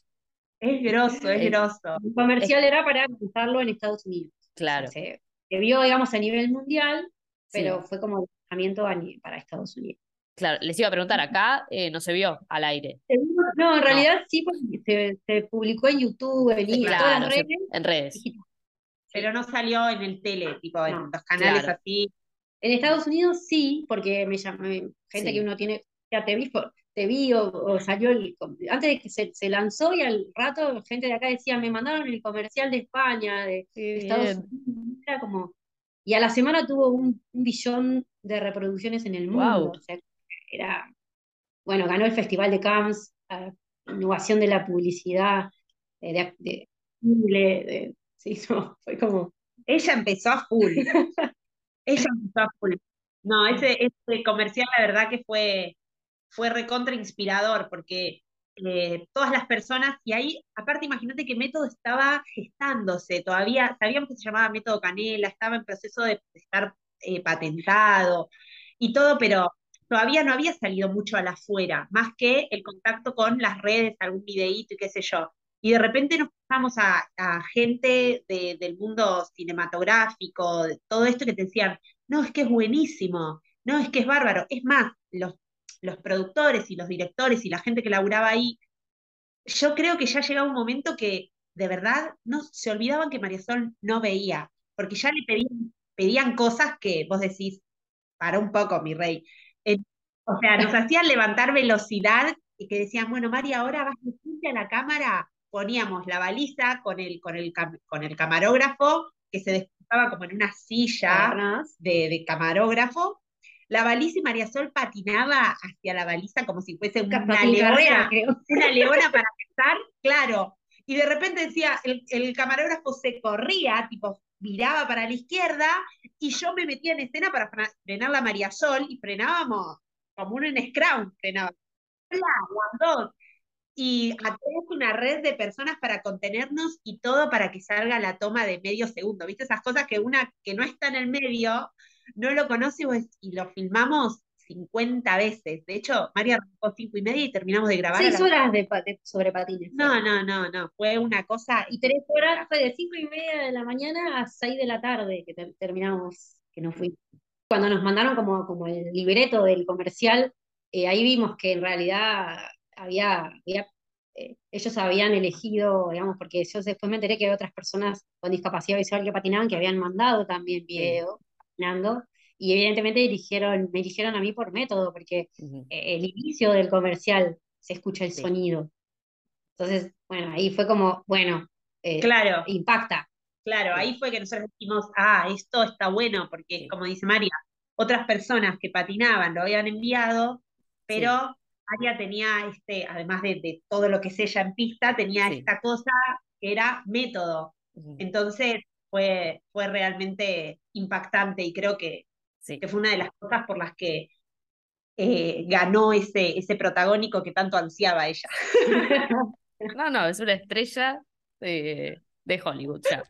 es grosso. El comercial era para usarlo en Estados Unidos. Claro. Se, vio, digamos, a nivel mundial, pero fue como lanzamiento para Estados Unidos. Claro, les iba a preguntar, acá eh, no se vio al aire. No, en realidad sí, porque se, publicó en YouTube, en, todas las redes. En redes. Pero no salió en el tele, tipo en los canales así. En Estados Unidos sí, porque me llamé, gente que uno tiene, ya te vi, te vi o, salió el, antes de que se, lanzó y al rato gente de acá decía, me mandaron el comercial de España, de, Estados Unidos, era como, y a la semana tuvo un, billón de reproducciones en el mundo, o sea, era, bueno, ganó el Festival de Cannes, innovación de la publicidad, de, de, se hizo, fue como... Ella empezó a full, ella empezó a full. No, ese, ese comercial la verdad que fue, fue recontra inspirador porque eh, todas las personas, y ahí, aparte, imagínate que Método estaba gestándose, todavía sabíamos que se llamaba Método Canela, estaba en proceso de estar eh, patentado y todo, pero todavía no había salido mucho a la afuera, más que el contacto con las redes, algún videíto y qué sé yo. Y de repente nos pasamos a, gente del mundo cinematográfico, todo esto que te decían, no, es que es buenísimo, no, es que es bárbaro. Es más, los productores y los directores y la gente que laburaba ahí, yo creo que ya llegaba un momento que de verdad no se olvidaban que María Sol no veía, porque ya le pedían cosas que vos decís, para un poco, mi rey. Eh, o sea, nos hacían levantar velocidad y que decían, bueno, María, ahora vas a la cámara, poníamos la baliza con el, con el, con el camarógrafo, que se desplazaba como en una silla de, de camarógrafo, la baliza y María Sol patinaba hacia la baliza como si fuese una leona, una leona para empezar, claro. Y de repente decía, el, camarógrafo se corría, tipo, miraba para la izquierda, y yo me metía en escena para frenar la María Sol, y frenábamos como un en scrum, frenaba. dos. Y a una red de personas para contenernos y todo para que salga la toma de medio segundo. ¿Viste esas cosas que una que no está en el medio no lo conoce y lo filmamos 50 veces. De hecho, María arrancó cinco y media y terminamos de grabar. Seis horas de, sobre patines. No, no, no, no. Fue una cosa. Y tres horas fue de cinco y media de la mañana a seis de la tarde que terminamos, que nos fuimos. Cuando nos mandaron como, como el libreto del comercial, eh, ahí vimos que en realidad había, eh, ellos habían elegido, digamos, porque yo después me enteré que había otras personas con discapacidad visual que patinaban que habían mandado también video y evidentemente dirigieron, me eligieron a mí por método, porque Ujú. eh, el inicio del comercial se escucha el Sí. sonido. Entonces, bueno, ahí fue como, bueno, eh, Claro, impacta. claro, ahí fue que nosotros dijimos, ah, esto está bueno, porque Sí. como dice María, otras personas que patinaban lo habían enviado, pero María tenía este, además de, de todo lo que es ella en pista, tenía Sí. esta cosa que era método. Ujú. Entonces fue, fue realmente impactante y creo que, Sí. que fue una de las cosas por las que eh, ganó ese, ese protagónico que tanto ansiaba ella. No, no, es una estrella de, de Hollywood ya.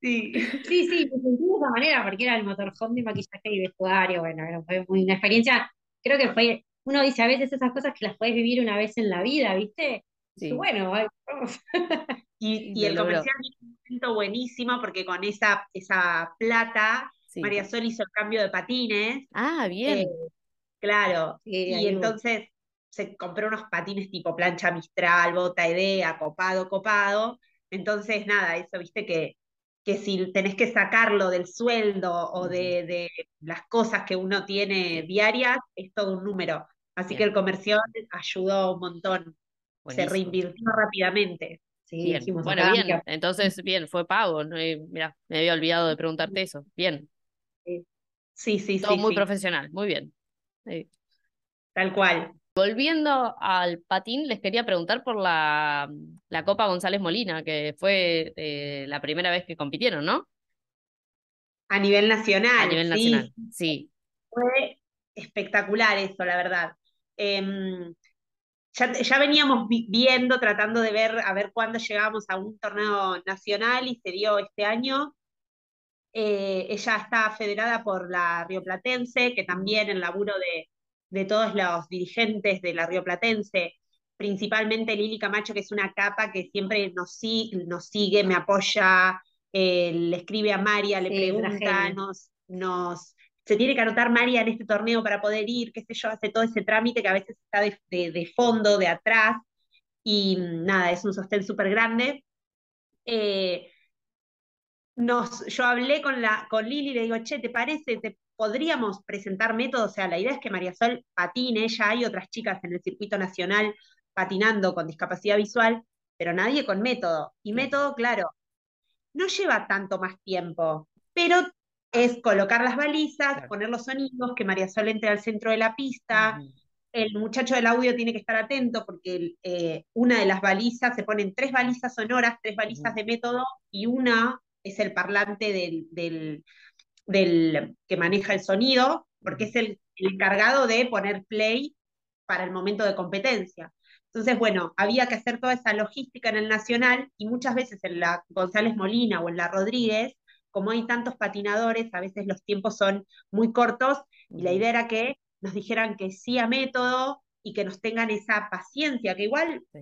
Sí. Sí, sí, me sentí de esa manera, porque era el motorhome de maquillaje y vestuario, bueno, fue muy una experiencia, creo que fue, uno dice a veces esas cosas que las puedes vivir una vez en la vida, ¿viste? Y Sí. bueno, ay, vamos. Y, Y y el logró. comercial un momento buenísimo porque con esa, esa plata, Sí. María Sol hizo el cambio de patines, Ah, bien. eh, claro, y entonces se compró unos patines tipo plancha Mistral, bota idea, copado, copado. Entonces, nada, eso, viste que, que si tenés que sacarlo del sueldo o de, de las cosas que uno tiene diarias, es todo un número. Así Bien. que el comercial ayudó un montón, se reinvirtió rápidamente. Sí, Bien. dijimos Bueno, bien. Entonces, bien, fue pago. ¿no? Eh, Mira, me había olvidado de preguntarte eso. Bien. Sí, sí, Todo sí, muy sí, profesional. Muy bien. Tal cual. Volviendo al patín, les quería preguntar por la, la Copa González Molina, que fue eh, la primera vez que compitieron, ¿no? A nivel nacional, A nivel sí, nacional. Sí. fue espectacular eso, la verdad. Em, ya, ya veníamos vi- viendo, tratando de ver a ver cuándo llegábamos a un torneo nacional y se dio este año. Eh, ella está federada por la Rioplatense, que también el laburo de, de todos los dirigentes de la Rioplatense, principalmente Lili Camacho, que es una capa que siempre nos, si- nos sigue, me apoya, eh, le escribe a María, le Sí, pregunta, nos, nos, se tiene que anotar María en este torneo para poder ir, qué sé yo, hace todo ese trámite que a veces está de, de- de fondo, de atrás, y mm, nada, es un sostén súper grande. Eh, nos, yo hablé con, la, con Lili y le digo, che, ¿te parece? ¿Te podríamos presentar métodos? O sea, la idea es que María Sol patine, ya hay otras chicas en el circuito nacional patinando con discapacidad visual, pero nadie con método. Y método, claro, no lleva tanto más tiempo, pero es colocar las balizas, Claro. poner los sonidos, que María Sol entre al centro de la pista, el muchacho del audio tiene que estar atento porque eh, una de las balizas, se ponen tres balizas sonoras, tres balizas de método, y una es el parlante del, del, del que maneja el sonido, porque es el, el encargado de poner play para el momento de competencia. Entonces, bueno, había que hacer toda esa logística en el Nacional y muchas veces en la González Molina o en la Rodríguez, como hay tantos patinadores, a veces los tiempos son muy cortos y la idea era que nos dijeran que sí a método y que nos tengan esa paciencia, que igual Sí.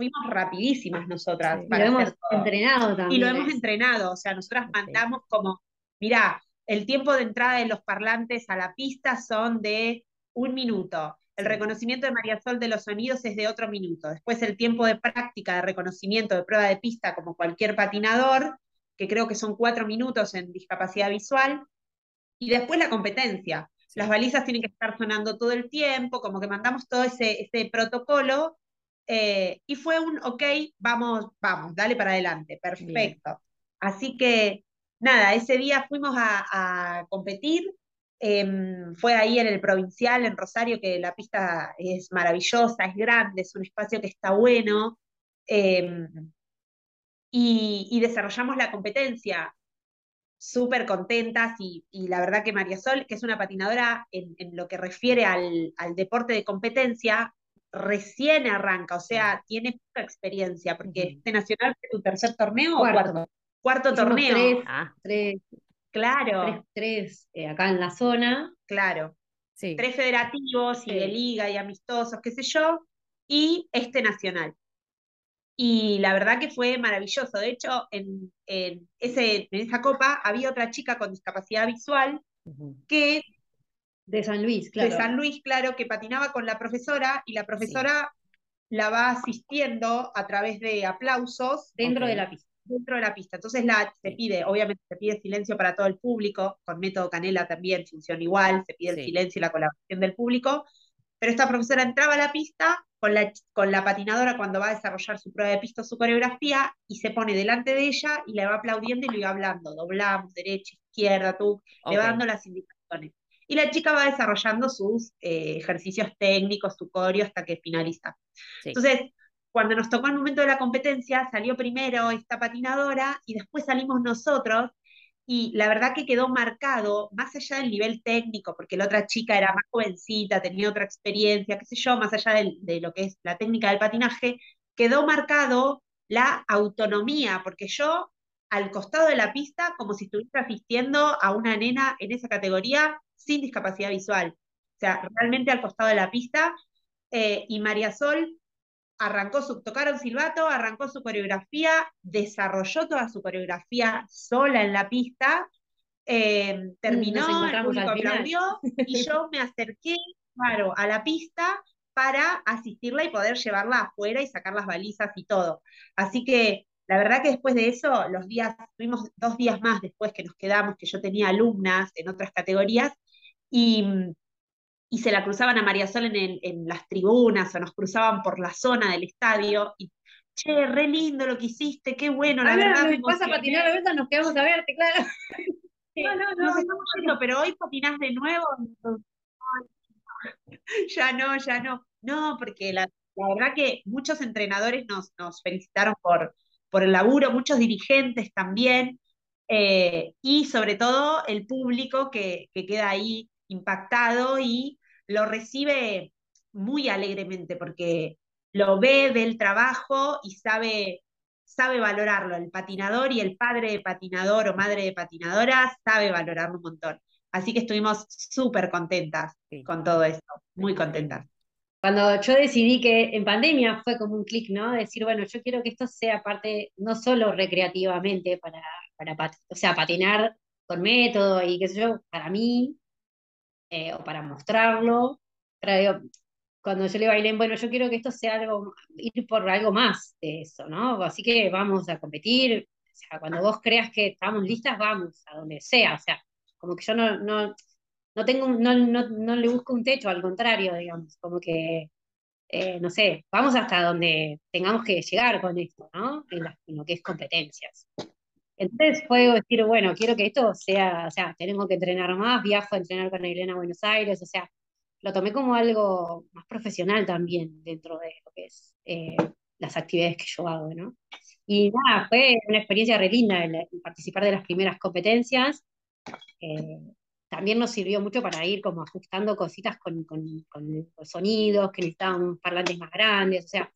Fuimos rapidísimas nosotras Sí. Y para lo hemos todo. entrenado Y también. lo hemos entrenado, o sea, nosotras mandamos como, mirá, el tiempo de entrada de los parlantes a la pista son de un minuto. El reconocimiento de María Sol de los sonidos es de otro minuto. Después el tiempo de práctica, de reconocimiento, de prueba de pista, como cualquier patinador, que creo que son cuatro minutos en discapacidad visual. Y después la competencia. Las balizas tienen que estar sonando todo el tiempo, como que mandamos todo ese, ese protocolo. Eh, y fue un, ok, vamos, vamos, dale para adelante, perfecto. Así que, nada, ese día fuimos a, a competir. em, fue ahí en el provincial, en Rosario, que la pista es maravillosa, es grande, es un espacio que está bueno. em, y, y desarrollamos la competencia súper contentas y, y la verdad que María Sol, que es una patinadora en, en lo que refiere al, al deporte de competencia, recién arranca, o sea, tiene poca experiencia, porque este nacional fue tu tercer torneo Cuarto. o cuarto. Cuarto Hicimos torneo. tres, Ah, tres, Claro, tres, tres, eh, acá en la zona. claro. sí. Tres federativos y de liga y amistosos, qué sé yo, y este nacional. Y la verdad que fue maravilloso. De hecho, en, en ese, en esa copa había otra chica con discapacidad visual que De San Luis, claro. de San Luis, claro, que patinaba con la profesora y la profesora la va asistiendo a través de aplausos Dentro de la pista. dentro de la pista. Entonces la, se pide, obviamente se pide silencio para todo el público, con método Canela también funciona igual, se pide el silencio y la colaboración del público, pero esta profesora entraba a la pista con la, con la patinadora cuando va a desarrollar su prueba de pista o su coreografía y se pone delante de ella y le va aplaudiendo y le va hablando, doblamos, derecha, izquierda, tú, le va dando las indicaciones. Y la chica va desarrollando sus eh, ejercicios técnicos, su coreo, hasta que finaliza. Entonces, cuando nos tocó el momento de la competencia, salió primero esta patinadora y después salimos nosotros y la verdad que quedó marcado, más allá del nivel técnico, porque la otra chica era más jovencita, tenía otra experiencia, qué sé yo, más allá de, de lo que es la técnica del patinaje, quedó marcado la autonomía, porque yo al costado de la pista, como si estuviera asistiendo a una nena en esa categoría sin discapacidad visual. O sea, realmente al costado de la pista. Eh, y María Sol arrancó su, tocaron silbato, arrancó su coreografía, desarrolló toda su coreografía sola en la pista, eh, terminó, el público aplaudió y yo me acerqué, claro, a la pista para asistirla y poder llevarla afuera y sacar las balizas y todo. Así que la verdad que después de eso, los días, tuvimos dos días más después que nos quedamos, que yo tenía alumnas en otras categorías, y y se la cruzaban a María Sol en, en las tribunas o nos cruzaban por la zona del estadio y che, re lindo lo que hiciste, qué bueno, la verdad. Me pasa a patinar a veces, nos quedamos a verte, claro. no, no, no, no, pero hoy patinás de nuevo. ya no, ya no. No, porque la, la verdad que muchos entrenadores nos, nos felicitaron por, por el laburo, muchos dirigentes también, eh, y sobre todo el público que, que queda ahí impactado y lo recibe muy alegremente porque lo ve, del trabajo y sabe, sabe valorarlo. El patinador y el padre de patinador o madre de patinadora sabe valorarlo un montón. Así que estuvimos súper contentas con todo esto, muy contentas. Cuando yo decidí que en pandemia fue como un clic, ¿no? Decir, bueno, yo quiero que esto sea parte, no solo recreativamente, para, para o sea, patinar con método y qué sé yo, para mí, eh, o para mostrarlo. Pero cuando yo le bailé, bueno, yo quiero que esto sea algo, ir por algo más de eso, ¿no? Así que vamos a competir. O sea, cuando vos creas que estamos listas, vamos a donde sea. O sea, como que yo no, no, no tengo, no, no, no le busco un techo, al contrario, digamos, como que, eh, no sé, vamos hasta donde tengamos que llegar con esto, ¿no? En, en lo que es competencias. Entonces fue decir, bueno, quiero que esto sea, o sea, tengo que entrenar más, viajo a entrenar con Elena a Buenos Aires, o sea, lo tomé como algo más profesional también dentro de lo que es eh, las actividades que yo hago, ¿no? Y nada, fue una experiencia re linda el, participar de las primeras competencias. Eh, también nos sirvió mucho para ir como ajustando cositas con, con, con sonidos, que necesitaban parlantes más grandes, o sea,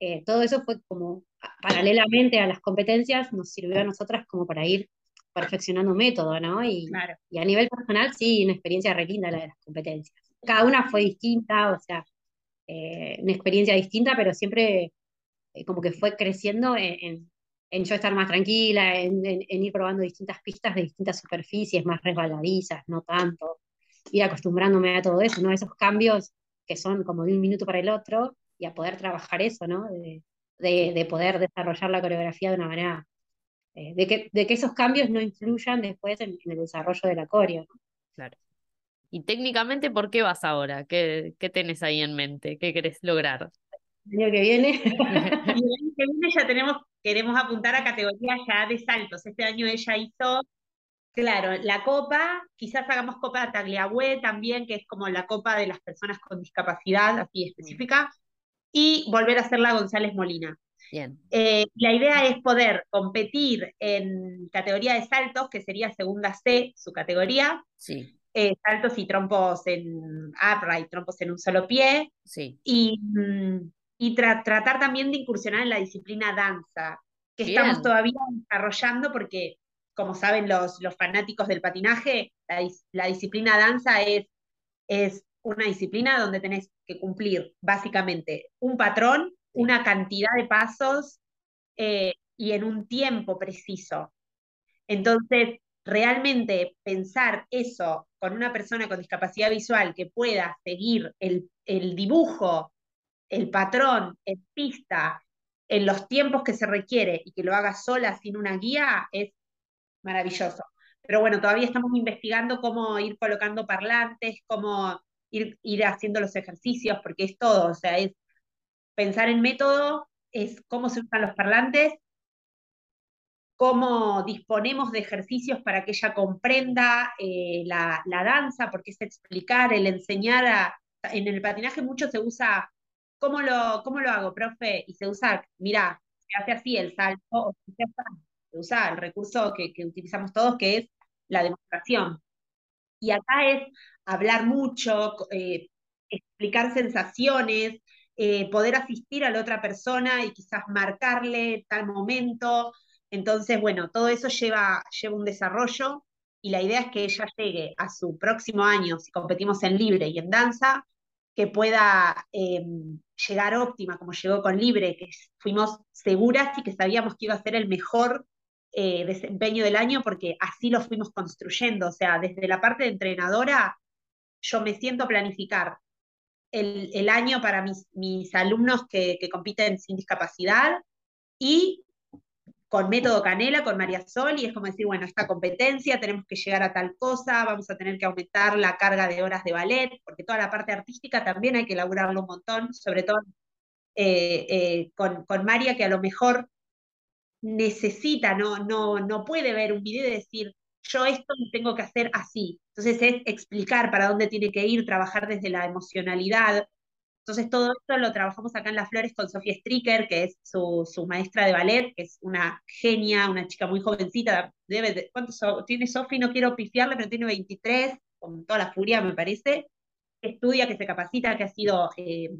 eh, todo eso fue como paralelamente a las competencias, nos sirvió a nosotras como para ir perfeccionando método, ¿no? Y, y a nivel personal, sí, una experiencia re linda la de las competencias. Cada una fue distinta, o sea, eh, una experiencia distinta, pero siempre eh, como que fue creciendo en, en, yo estar más tranquila, en, ir probando distintas pistas de distintas superficies, más resbaladizas, no tanto, ir acostumbrándome a todo eso, ¿no? Esos cambios que son como de un minuto para el otro, y a poder trabajar eso, ¿no? De, de, poder desarrollar la coreografía de una manera, eh, de, que, de que esos cambios no influyan después en, el desarrollo de la coreo. ¿no? Claro. Y técnicamente, ¿por qué vas ahora? ¿Qué, qué tenés ahí en mente? ¿Qué querés lograr? El año que viene. el año que viene ya tenemos, queremos apuntar a categorías ya de saltos. Este año ella hizo, claro, la copa, quizás hagamos copa de Tagliabue también, que es como la copa de las personas con discapacidad, así específica y volver a hacer la González Molina. Bien. Eh, la idea es poder competir en categoría de saltos, que sería segunda C, su categoría. Sí. Eh, saltos y trompos en upright, trompos en un solo pie. Sí. Y, mm, y tratar también de incursionar en la disciplina danza, que estamos todavía desarrollando porque, como saben los, los fanáticos del patinaje, la, la disciplina danza es, es una disciplina donde tenés que cumplir básicamente un patrón, una cantidad de pasos eh, y en un tiempo preciso. Entonces, realmente pensar eso con una persona con discapacidad visual que pueda seguir el, el dibujo, el patrón en pista en los tiempos que se requiere y que lo haga sola sin una guía, es maravilloso. Pero bueno, todavía estamos investigando cómo ir colocando parlantes, cómo ir, haciendo los ejercicios, porque es todo, o sea, es pensar en método, es cómo se usan los parlantes, cómo disponemos de ejercicios para que ella comprenda eh, la, danza, porque es explicar, el enseñar a, en el patinaje mucho se usa, ¿cómo lo, cómo lo hago, profe? Y se usa, mira, se hace así el salto, se usa el recurso que, utilizamos todos, que es la demostración. Y acá es hablar mucho, eh, explicar sensaciones, eh, poder asistir a la otra persona y quizás marcarle tal momento. Entonces, bueno, todo eso lleva, lleva un desarrollo y la idea es que ella llegue a su próximo año, si competimos en libre y en danza, que pueda em, llegar óptima como llegó con libre, que fuimos seguras y que sabíamos que iba a ser el mejor eh, desempeño del año porque así lo fuimos construyendo. O sea, desde la parte de entrenadora, yo me siento a planificar el, año para mis, mis alumnos que, que, compiten sin discapacidad y con método Canela, con María Sol, y es como decir, bueno, esta competencia, tenemos que llegar a tal cosa, vamos a tener que aumentar la carga de horas de ballet, porque toda la parte artística también hay que elaborarlo un montón, sobre todo eh, eh, con, con María, que a lo mejor necesita, no, no, no puede ver un video y decir, yo esto tengo que hacer así. Entonces es explicar para dónde tiene que ir, trabajar desde la emocionalidad. Entonces todo esto lo trabajamos acá en Las Flores con Sofía Stricker, que es su, su, maestra de ballet, que es una genia, una chica muy jovencita. Debe ¿Cuántos tiene Sofía? No quiero pifiarle, pero tiene 23, con toda la furia me parece. estudia, que se capacita, que ha sido eh,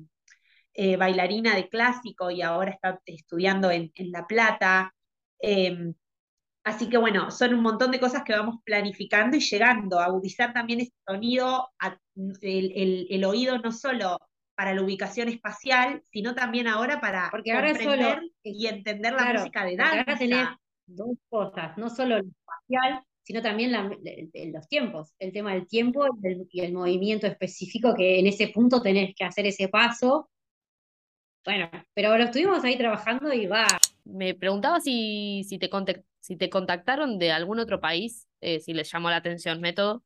eh, bailarina de clásico y ahora está estudiando en, en La Plata. Eh, Así que bueno, son un montón de cosas que vamos planificando y llegando, a agudizar también ese sonido, el, oído no solo para la ubicación espacial, sino también ahora para porque ahora comprender y entender la música de danza. Ahora tenés dos cosas, no solo lo espacial, sino también los tiempos, el tema del tiempo y el, movimiento específico que en ese punto tenés que hacer ese paso. Bueno, pero lo estuvimos ahí trabajando y va. Me preguntaba si, si te, si te contactaron de algún otro país, eh, si les llamó la atención método.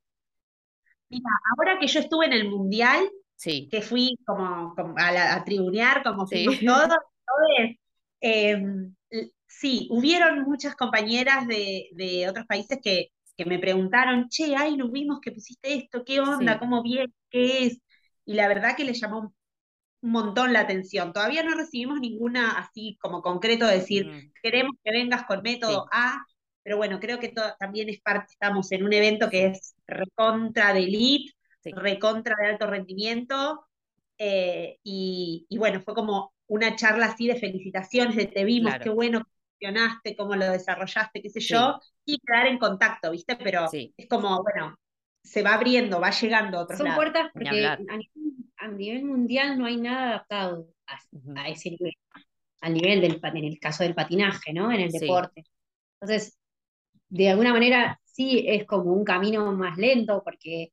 Mira, ahora que yo estuve en el Mundial, sí. que fui como, a, a, tribunear, como fuimos todos, todos em, sí, hubieron muchas compañeras de, otros países que, que, me preguntaron, che, ay, nos vimos que pusiste esto, ¿qué onda? ¿Cómo bien? ¿Qué es? Y la verdad que les llamó un montón la atención. Todavía no recibimos ninguna así como concreto de decir, mm. queremos que vengas con método A, pero bueno, creo que también es parte, estamos en un evento que es recontra de elite, recontra de alto rendimiento, eh, y, bueno, fue como una charla así de felicitaciones, de te vimos, qué bueno que funcionaste, cómo lo desarrollaste, qué sé yo, y quedar en contacto, ¿viste? Pero es como, bueno, se va abriendo, va llegando a otros Son puertas porque a nivel mundial no hay nada adaptado a, ese nivel, al nivel del, en el caso del patinaje, ¿no? En el deporte. Entonces, de alguna manera sí es como un camino más lento porque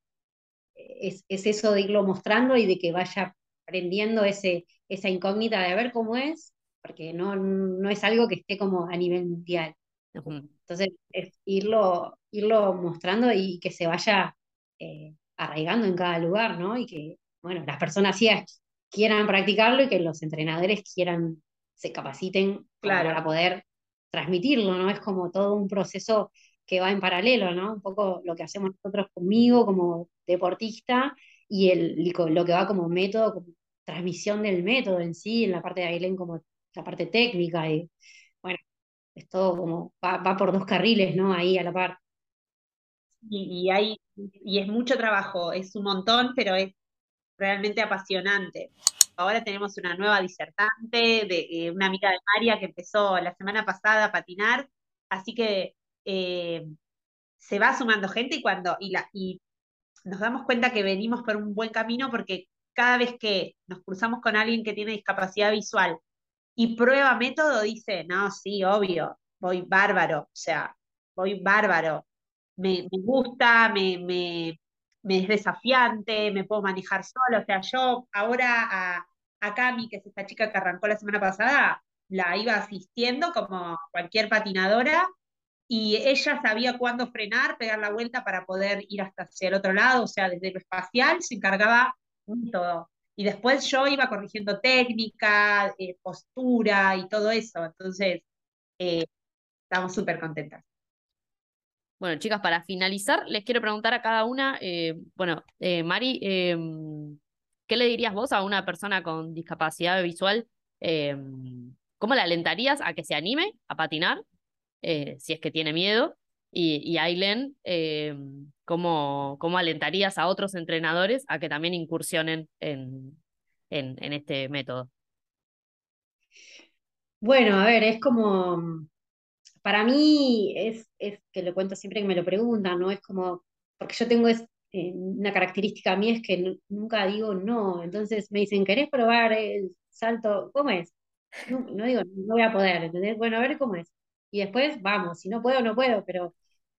es, eso de irlo mostrando y de que vaya aprendiendo ese, esa incógnita de ver cómo es, porque no, no es algo que esté como a nivel mundial. Entonces, es irlo, irlo mostrando y que se vaya eh, arraigando en cada lugar, ¿no? Y que bueno, las personas ciegas quieran practicarlo y que los entrenadores quieran, se capaciten para poder transmitirlo, ¿no? Es como todo un proceso que va en paralelo, ¿no? Un poco lo que hacemos nosotros conmigo como deportista y el, lo que va como método, como transmisión del método en sí, en la parte de Aileen como la parte técnica y bueno, es todo como, va, por dos carriles, ¿no? Ahí a la par. Y, y, hay, y es mucho trabajo, es un montón, pero es realmente apasionante. Ahora tenemos una nueva disertante, de, eh, una amiga de María que empezó la semana pasada a patinar, así que eh, se va sumando gente y cuando y, la, y nos damos cuenta que venimos por un buen camino porque cada vez que nos cruzamos con alguien que tiene discapacidad visual y prueba método, dice, no, sí, obvio, voy bárbaro, o sea, voy bárbaro, me, me gusta, me, me, me es desafiante, me puedo manejar solo. O sea, yo ahora a, a Cami, que es esta chica que arrancó la semana pasada, la iba asistiendo como cualquier patinadora y ella sabía cuándo frenar, pegar la vuelta para poder ir hasta hacia el otro lado, o sea, desde lo espacial se encargaba de todo. Y después yo iba corrigiendo técnica, eh, postura y todo eso. Entonces, eh, estamos súper contentas. Bueno, chicas, para finalizar, les quiero preguntar a cada una, eh, bueno, Mari, em, ¿qué le dirías vos a una persona con discapacidad visual? Em, ¿Cómo la alentarías a que se anime a patinar? Eh, si es que tiene miedo. Y, y Aileen, eh, ¿cómo, alentarías a otros entrenadores a que también incursionen en, en, este método? Bueno, a ver, es como, para mí es, es, que lo cuento siempre que me lo preguntan, ¿no? Es como, porque yo tengo es, eh, una característica a mí es que nunca digo no, entonces me dicen, ¿querés probar el salto? ¿Cómo es? No, no digo, no voy a poder, ¿entendés? Bueno, a ver cómo es y después vamos, si no puedo, no puedo, pero...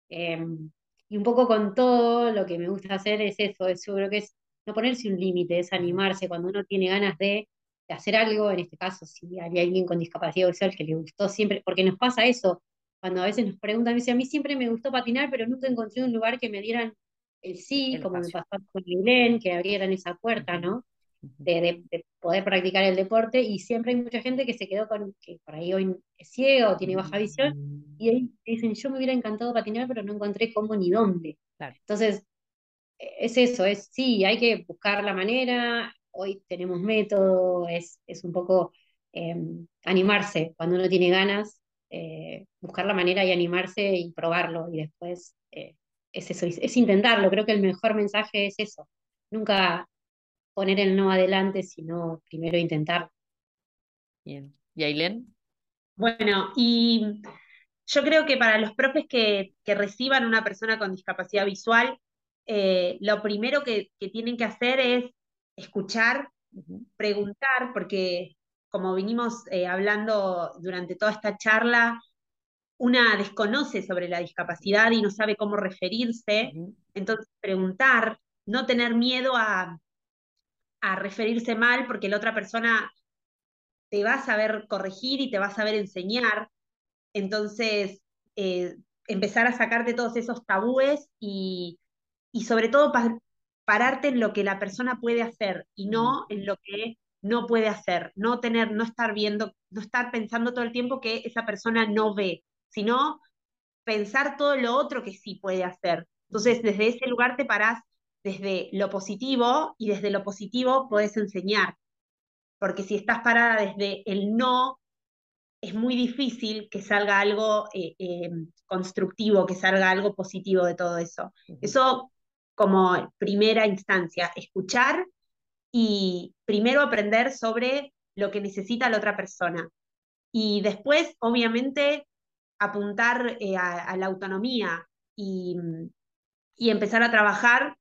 Em, y un poco con todo lo que me gusta hacer es eso, es, yo creo que es no ponerse un límite, es animarse cuando uno tiene ganas de, hacer algo, en este caso, si hay alguien con discapacidad visual que le gustó siempre, porque nos pasa eso, cuando a veces nos preguntan, me dice, a mí siempre me gustó patinar, pero nunca encontré un lugar que me dieran el sí, como me pasó con Milén, que abrieran esa puerta, ¿no? de, poder practicar el deporte y siempre hay mucha gente que se quedó con, que por ahí hoy es ciego tiene baja visión y ahí dicen, yo me hubiera encantado patinar pero no encontré cómo ni dónde. Entonces, es eso, es sí, hay que buscar la manera, hoy tenemos método, es, es un poco em, animarse cuando uno tiene ganas, eh, buscar la manera y animarse y probarlo y después eh, es eso, es intentarlo, creo que el mejor mensaje es eso, nunca poner el no adelante, sino primero intentar. Bien. ¿Y Ailén? Bueno, y yo creo que para los profes que, reciban una persona con discapacidad visual, eh, lo primero que, tienen que hacer es escuchar, preguntar, porque como vinimos eh, hablando durante toda esta charla, una desconoce sobre la discapacidad y no sabe cómo referirse, entonces preguntar, no tener miedo a, a referirse mal porque la otra persona te va a saber corregir y te va a saber enseñar. Entonces, eh, empezar a sacarte todos esos tabúes y, sobre todo pararte en lo que la persona puede hacer y no en lo que no puede hacer, no tener, no estar viendo, no estar pensando todo el tiempo que esa persona no ve, sino pensar todo lo otro que sí puede hacer. Entonces, desde ese lugar te parás desde lo positivo y desde lo positivo podés enseñar. Porque si estás parada desde el no, es muy difícil que salga algo eh, eh, constructivo, que salga algo positivo de todo eso. Eso como primera instancia, escuchar y primero aprender sobre lo que necesita la otra persona. Y después, obviamente, apuntar eh, a, la autonomía y, y empezar a trabajar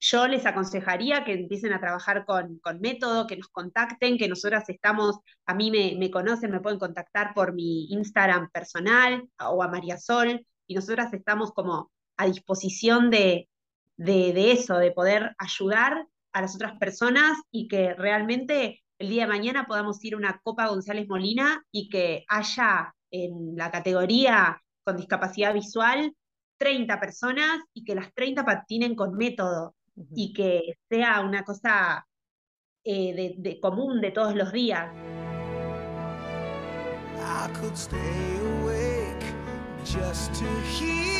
yo les aconsejaría que empiecen a trabajar con, con método, que nos contacten, que nosotras estamos, a mí me, conocen, me pueden contactar por mi Instagram personal o a María Sol, y nosotras estamos como a disposición de, de, eso, de poder ayudar a las otras personas y que realmente el día de mañana podamos ir a una Copa González Molina y que haya en la categoría con discapacidad visual 30 personas y que las 30 patinen con método y que sea una cosa eh, de, de, común de todos los días. I could stay awake just to hear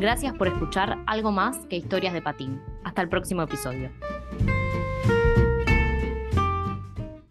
Gracias por escuchar algo más que historias de patín. Hasta el próximo episodio.